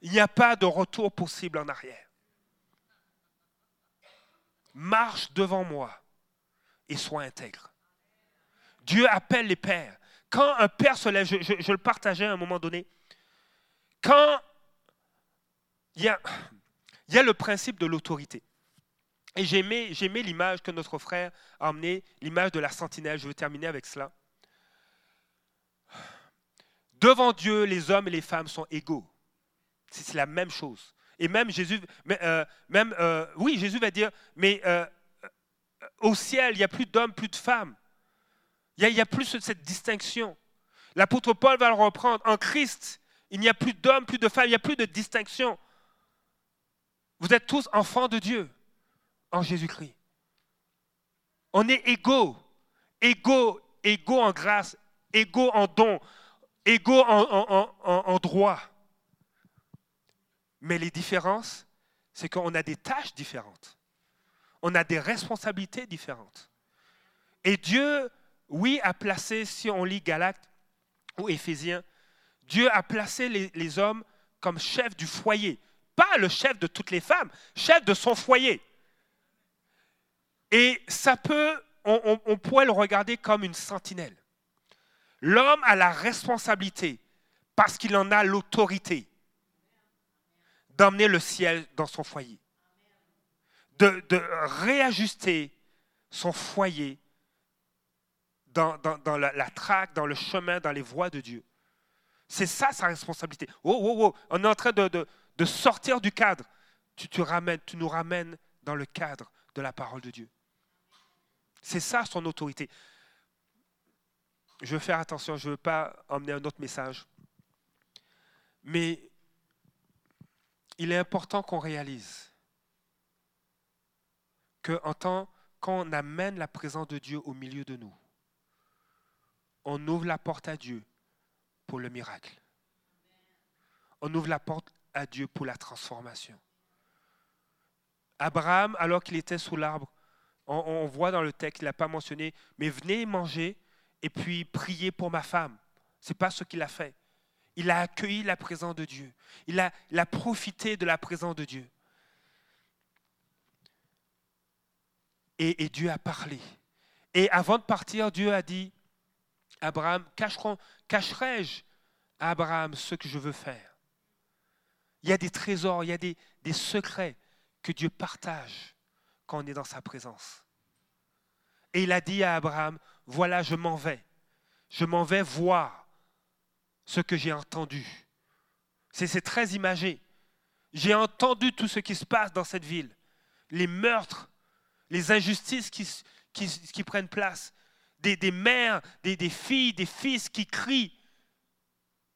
Il n'y a pas de retour possible en arrière. Marche devant moi et sois intègre. Dieu appelle les pères. Quand un père se lève, je, le partageais à un moment donné, quand il y a, le principe de l'autorité. Et j'ai aimé, l'image que notre frère a emmenée, l'image de la sentinelle. Je veux terminer avec cela. Devant Dieu, les hommes et les femmes sont égaux. C'est la même chose. Et même Jésus, euh, même, euh, oui, Jésus va dire, mais euh, au ciel, il n'y a plus d'hommes, plus de femmes. Il n'y a, plus cette distinction. L'apôtre Paul va le reprendre. En Christ, il n'y a plus d'hommes, plus de femmes, il n'y a plus de distinction. Vous êtes tous enfants de Dieu en Jésus-Christ. On est égaux, égaux, égaux en grâce, égaux en don, égaux en, en droit. Mais les différences, c'est qu'on a des tâches différentes. On a des responsabilités différentes. Et Dieu oui, a placé, si on lit Galates ou Éphésiens, Dieu a placé les, hommes comme chefs du foyer. Pas le chef de toutes les femmes, chef de son foyer. Et ça peut, on, pourrait le regarder comme une sentinelle. L'homme a la responsabilité, parce qu'il en a l'autorité, d'emmener le ciel dans son foyer, de réajuster son foyer dans, la, traque, dans le chemin, dans les voies de Dieu. C'est ça sa responsabilité. Oh, oh, oh, on est en train de, sortir du cadre. Tu, nous ramènes dans le cadre de la parole de Dieu. C'est ça son autorité. Je veux faire attention, je ne veux pas emmener un autre message. Mais il est important qu'on réalise que en tant qu'on amène la présence de Dieu au milieu de nous, on ouvre la porte à Dieu pour le miracle. On ouvre la porte à Dieu pour la transformation. Abraham, alors qu'il était sous l'arbre, on, voit dans le texte, il n'a pas mentionné, mais venez manger et puis prier pour ma femme. Ce n'est pas ce qu'il a fait. Il a accueilli la présence de Dieu. Il a, profité de la présence de Dieu. Et Dieu a parlé. Et avant de partir, Dieu a dit, Abraham, cacherai-je à Abraham ce que je veux faire? Il y a des trésors, il y a des, secrets que Dieu partage quand on est dans sa présence. Et il a dit à Abraham, voilà, je m'en vais. Je m'en vais voir ce que j'ai entendu. C'est très imagé. J'ai entendu tout ce qui se passe dans cette ville. Les meurtres, les injustices qui prennent place des, mères, des, filles, des fils qui crient,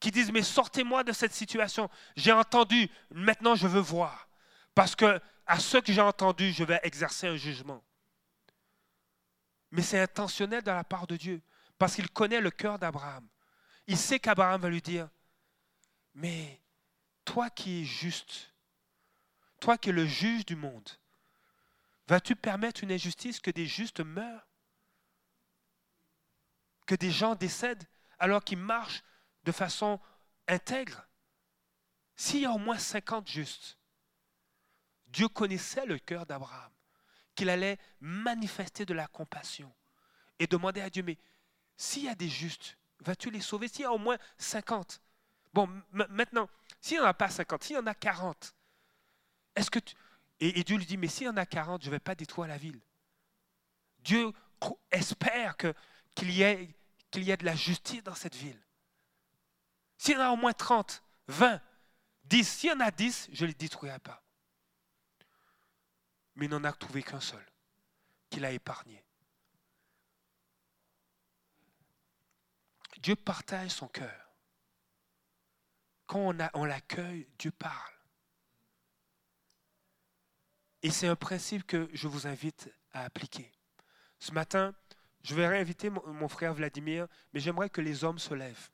qui disent, mais sortez-moi de cette situation. J'ai entendu, maintenant je veux voir. Parce que à ce que j'ai entendu, je vais exercer un jugement. Mais c'est intentionnel de la part de Dieu, parce qu'il connaît le cœur d'Abraham. Il sait qu'Abraham va lui dire, mais toi qui es juste, toi qui es le juge du monde, vas-tu permettre une injustice que des justes meurent? Que des gens décèdent alors qu'ils marchent de façon intègre S'il y a au moins 50 justes, Dieu connaissait le cœur d'Abraham, qu'il allait manifester de la compassion et demander à Dieu, mais s'il y a des justes, vas-tu les sauver? S'il y a au moins 50, bon, maintenant, s'il n'y en a pas 50, s'il y en a 40, est-ce que tu... Et, Dieu lui dit, mais s'il y en a 40, je ne vais pas détruire la ville. Dieu espère que, qu'il, y ait, de la justice dans cette ville. S'il y en a au moins 30, 20, 10, s'il y en a 10, je ne les détruirai pas. Mais il n'en a trouvé qu'un seul, qu'il a épargné. Dieu partage son cœur. Quand on l'accueille, Dieu parle. Et c'est un principe que je vous invite à appliquer. Ce matin, je vais réinviter mon, frère Vladimir, mais j'aimerais que les hommes se lèvent.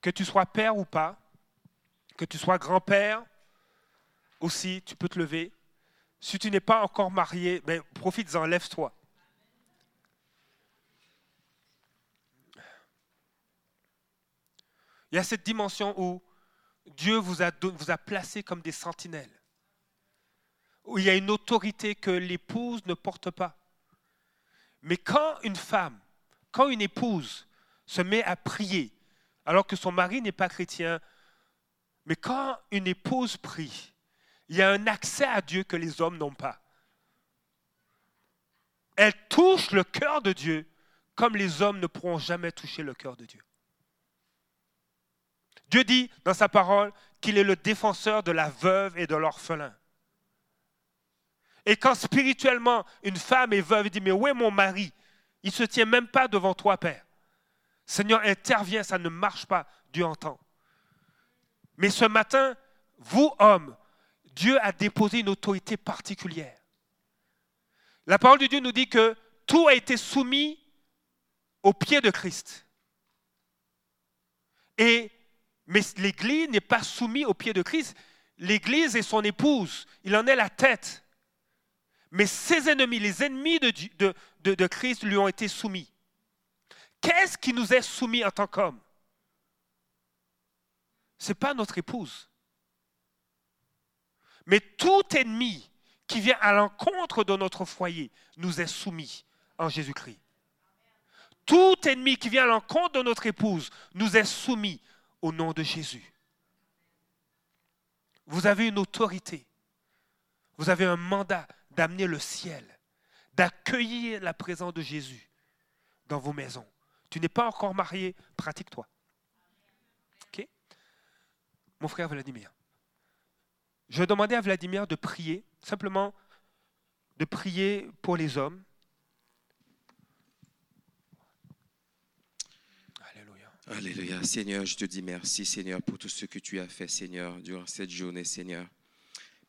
Que tu sois père ou pas, que tu sois grand-père aussi, tu peux te lever. Si tu n'es pas encore marié, ben, profite-en, lève-toi. Il y a cette dimension où Dieu vous a, vous a placé comme des sentinelles, où il y a une autorité que l'épouse ne porte pas. Mais quand une femme, quand une épouse se met à prier, alors que son mari n'est pas chrétien, mais quand une épouse prie, il y a un accès à Dieu que les hommes n'ont pas. Elle touche le cœur de Dieu comme les hommes ne pourront jamais toucher le cœur de Dieu. Dieu dit dans sa parole qu'il est le défenseur de la veuve et de l'orphelin. Et quand spirituellement une femme est veuve et dit, mais où est mon mari? Il ne se tient même pas devant toi, Père. Seigneur, intervient, ça ne marche pas, Dieu entend. Mais ce matin, vous, hommes, Dieu a déposé une autorité particulière. La parole de Dieu nous dit que tout a été soumis au pied de Christ. Et mais l'Église n'est pas soumise au pied de Christ. L'Église est son épouse. Il en est la tête. Mais ses ennemis, les ennemis de, Christ, lui ont été soumis. Qu'est-ce qui nous est soumis en tant qu'homme? Ce n'est pas notre épouse. Mais tout ennemi qui vient à l'encontre de notre foyer nous est soumis en Jésus-Christ. Tout ennemi qui vient à l'encontre de notre épouse nous est soumis au nom de Jésus. Vous avez une autorité. Vous avez un mandat d'amener le ciel, d'accueillir la présence de Jésus dans vos maisons. Tu n'es pas encore marié, pratique-toi. Mon frère Vladimir. Je demander à Vladimir de prier, simplement de prier pour les hommes, Alléluia. Seigneur, je te dis merci, Seigneur, pour tout ce que tu as fait, Seigneur, durant cette journée, Seigneur.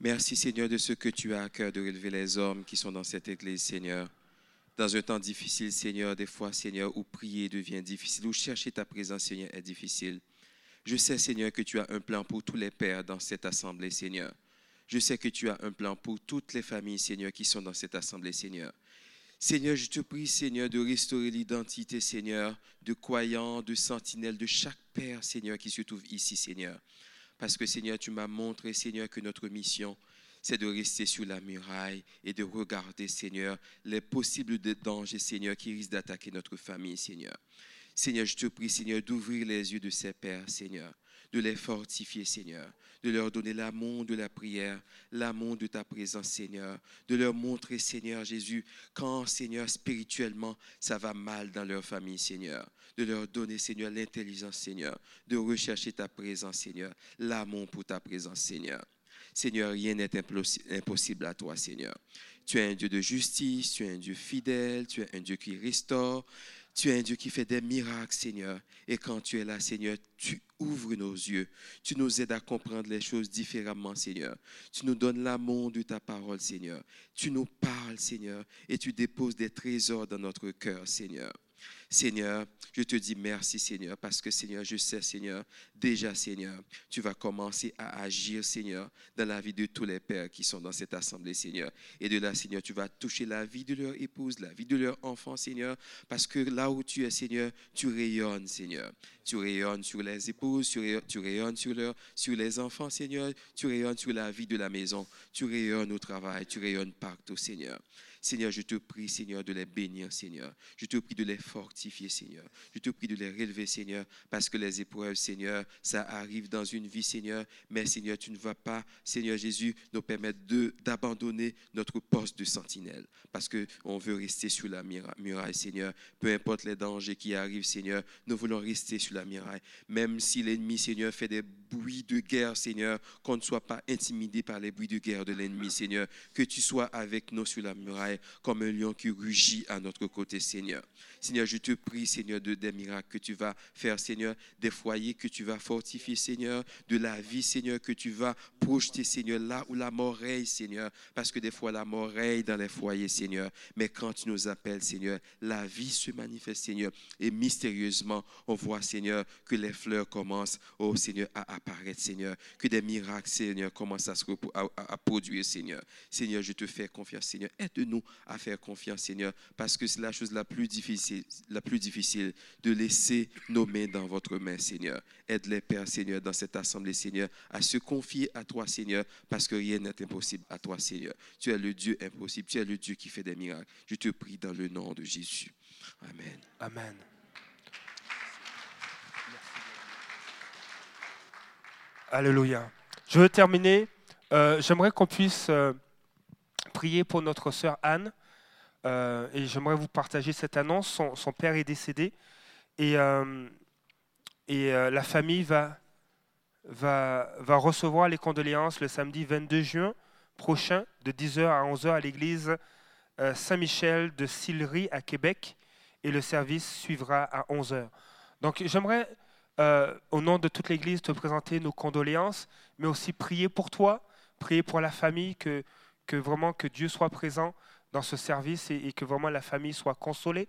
Merci, Seigneur, de ce que tu as à cœur de relever les hommes qui sont dans cette église, Seigneur. Dans un temps difficile, Seigneur, des fois, Seigneur, où prier devient difficile, où chercher ta présence, Seigneur, est difficile. Je sais, Seigneur, que tu as un plan pour tous les pères dans cette assemblée, Seigneur. Je sais que tu as un plan pour toutes les familles, Seigneur, qui sont dans cette assemblée, Seigneur. Seigneur, je te prie, Seigneur, de restaurer l'identité, Seigneur, de croyants, de sentinelles, de chaque Père, Seigneur, qui se trouve ici, Seigneur. Parce que, Seigneur, tu m'as montré, Seigneur, que notre mission, c'est de rester sur la muraille et de regarder, Seigneur, les possibles dangers, Seigneur, qui risquent d'attaquer notre famille, Seigneur. Seigneur, je te prie, Seigneur, d'ouvrir les yeux de ces pères, Seigneur, de les fortifier, Seigneur, de leur donner l'amour de la prière, l'amour de ta présence, Seigneur, de leur montrer, Seigneur Jésus, quand, Seigneur, spirituellement, ça va mal dans leur famille, Seigneur, de leur donner, Seigneur, l'intelligence, Seigneur, de rechercher ta présence, Seigneur, l'amour pour ta présence, Seigneur. Seigneur, rien n'est impossible à toi, Seigneur. Tu es un Dieu de justice, tu es un Dieu fidèle, tu es un Dieu qui restaure, Tu es un Dieu qui fait des miracles, Seigneur. Et quand tu es là, Seigneur, tu ouvres nos yeux. Tu nous aides à comprendre les choses différemment, Seigneur. Tu nous donnes l'amour de ta parole, Seigneur. Tu nous parles, Seigneur, et tu déposes des trésors dans notre cœur, Seigneur. Seigneur, je te dis merci, Seigneur, parce que, Seigneur, je sais, Seigneur, déjà, Seigneur, tu vas commencer à agir, Seigneur, dans la vie de tous les pères qui sont dans cette assemblée, Seigneur. Et de là, Seigneur, tu vas toucher la vie de leur épouse, la vie de leur enfant, Seigneur, parce que là où tu es, Seigneur, tu rayonnes, Seigneur. Tu rayonnes sur les épouses, tu rayonnes, sur, sur les enfants, Seigneur. Tu rayonnes sur la vie de la maison. Tu rayonnes au travail. Tu rayonnes partout, Seigneur. Seigneur, je te prie, Seigneur, de les bénir, Seigneur. Je te prie de les fortifier, Seigneur. Je te prie de les relever, Seigneur, parce que les épreuves, Seigneur, ça arrive dans une vie, Seigneur. Mais, Seigneur, tu ne vas pas, Seigneur Jésus, nous permettre d'abandonner notre poste de sentinelle, parce qu'on veut rester sur la mura- muraille, Seigneur. Peu importe les dangers qui arrivent, Seigneur, nous voulons rester sur la muraille. Même si l'ennemi, Seigneur, fait des bruits de guerre, Seigneur, qu'on ne soit pas intimidé par les bruits de guerre de l'ennemi, Seigneur. Que tu sois avec nous sur la muraille comme un lion qui rugit à notre côté, Seigneur. Seigneur, je te prie, Seigneur, de des miracles que tu vas faire, Seigneur, des foyers que tu vas fortifier, Seigneur, de la vie, Seigneur, que tu vas projeter, Seigneur, là où la mort règne, Seigneur, parce que des fois la mort règne dans les foyers, Seigneur. Mais quand tu nous appelles, Seigneur, la vie se manifeste, Seigneur, et mystérieusement, on voit, Seigneur, que les fleurs commencent, oh Seigneur, à apparaître, Seigneur, que des miracles, Seigneur, commencent à se à produire, Seigneur. Seigneur, je te fais confiance, Seigneur. Aide-nous à faire confiance, Seigneur, parce que c'est la chose la plus difficile, la plus difficile de laisser nos mains dans votre main, Seigneur. Aide les pères, Seigneur, dans cette assemblée, Seigneur, à se confier à toi, Seigneur, parce que rien n'est impossible à toi, Seigneur. Tu es le Dieu impossible, tu es le Dieu qui fait des miracles. Je te prie dans le nom de Jésus. Amen. Amen. Alléluia. Je veux terminer. Euh, J'aimerais qu'on puisse euh, prier pour notre sœur Anne. Euh, et j'aimerais vous partager cette annonce. Son, père est décédé. Et, euh, euh, la famille va, va, recevoir les condoléances le samedi 22 juin prochain, de 10h à 11h à l'église Saint-Michel de Sillery à Québec. Et le service suivra à 11h. Donc j'aimerais, au nom de toute l'Église, te présenter nos condoléances, mais aussi prier pour toi, prier pour la famille, que, que vraiment que Dieu soit présent dans ce service et, que vraiment la famille soit consolée.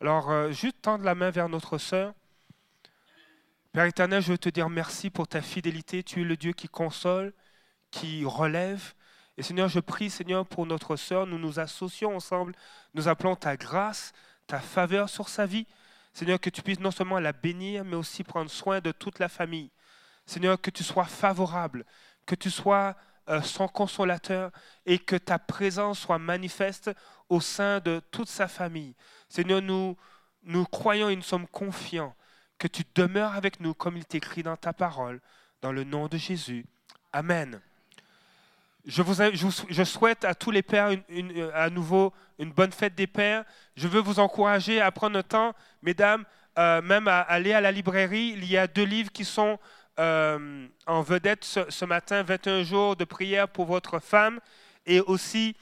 Alors, euh, juste tendre la main vers notre sœur. Père éternel, je veux te dire merci pour ta fidélité. Tu es le Dieu qui console, qui relève. Et Seigneur, je prie, Seigneur, pour notre sœur. Nous nous associons ensemble. Nous appelons ta grâce, ta faveur sur sa vie. Seigneur, que tu puisses non seulement la bénir, mais aussi prendre soin de toute la famille. Seigneur, que tu sois favorable, que tu sois son consolateur et que ta présence soit manifeste au sein de toute sa famille. Seigneur, nous, nous croyons et nous sommes confiants que tu demeures avec nous comme il t'écrit dans ta parole, dans le nom de Jésus. Amen. Je, vous, je, souhaite à tous les pères une- une- à nouveau une bonne fête des pères. Je veux vous encourager à prendre le temps, mesdames, euh, même à aller à la librairie. Il y a deux livres qui sont euh, en vedette ce, ce matin, 21 jours de prière pour votre femme, et aussi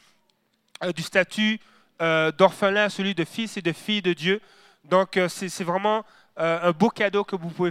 euh, du statut euh, d'orphelin celui de fils et de fille de Dieu. Donc c'est vraiment un beau cadeau que vous pouvez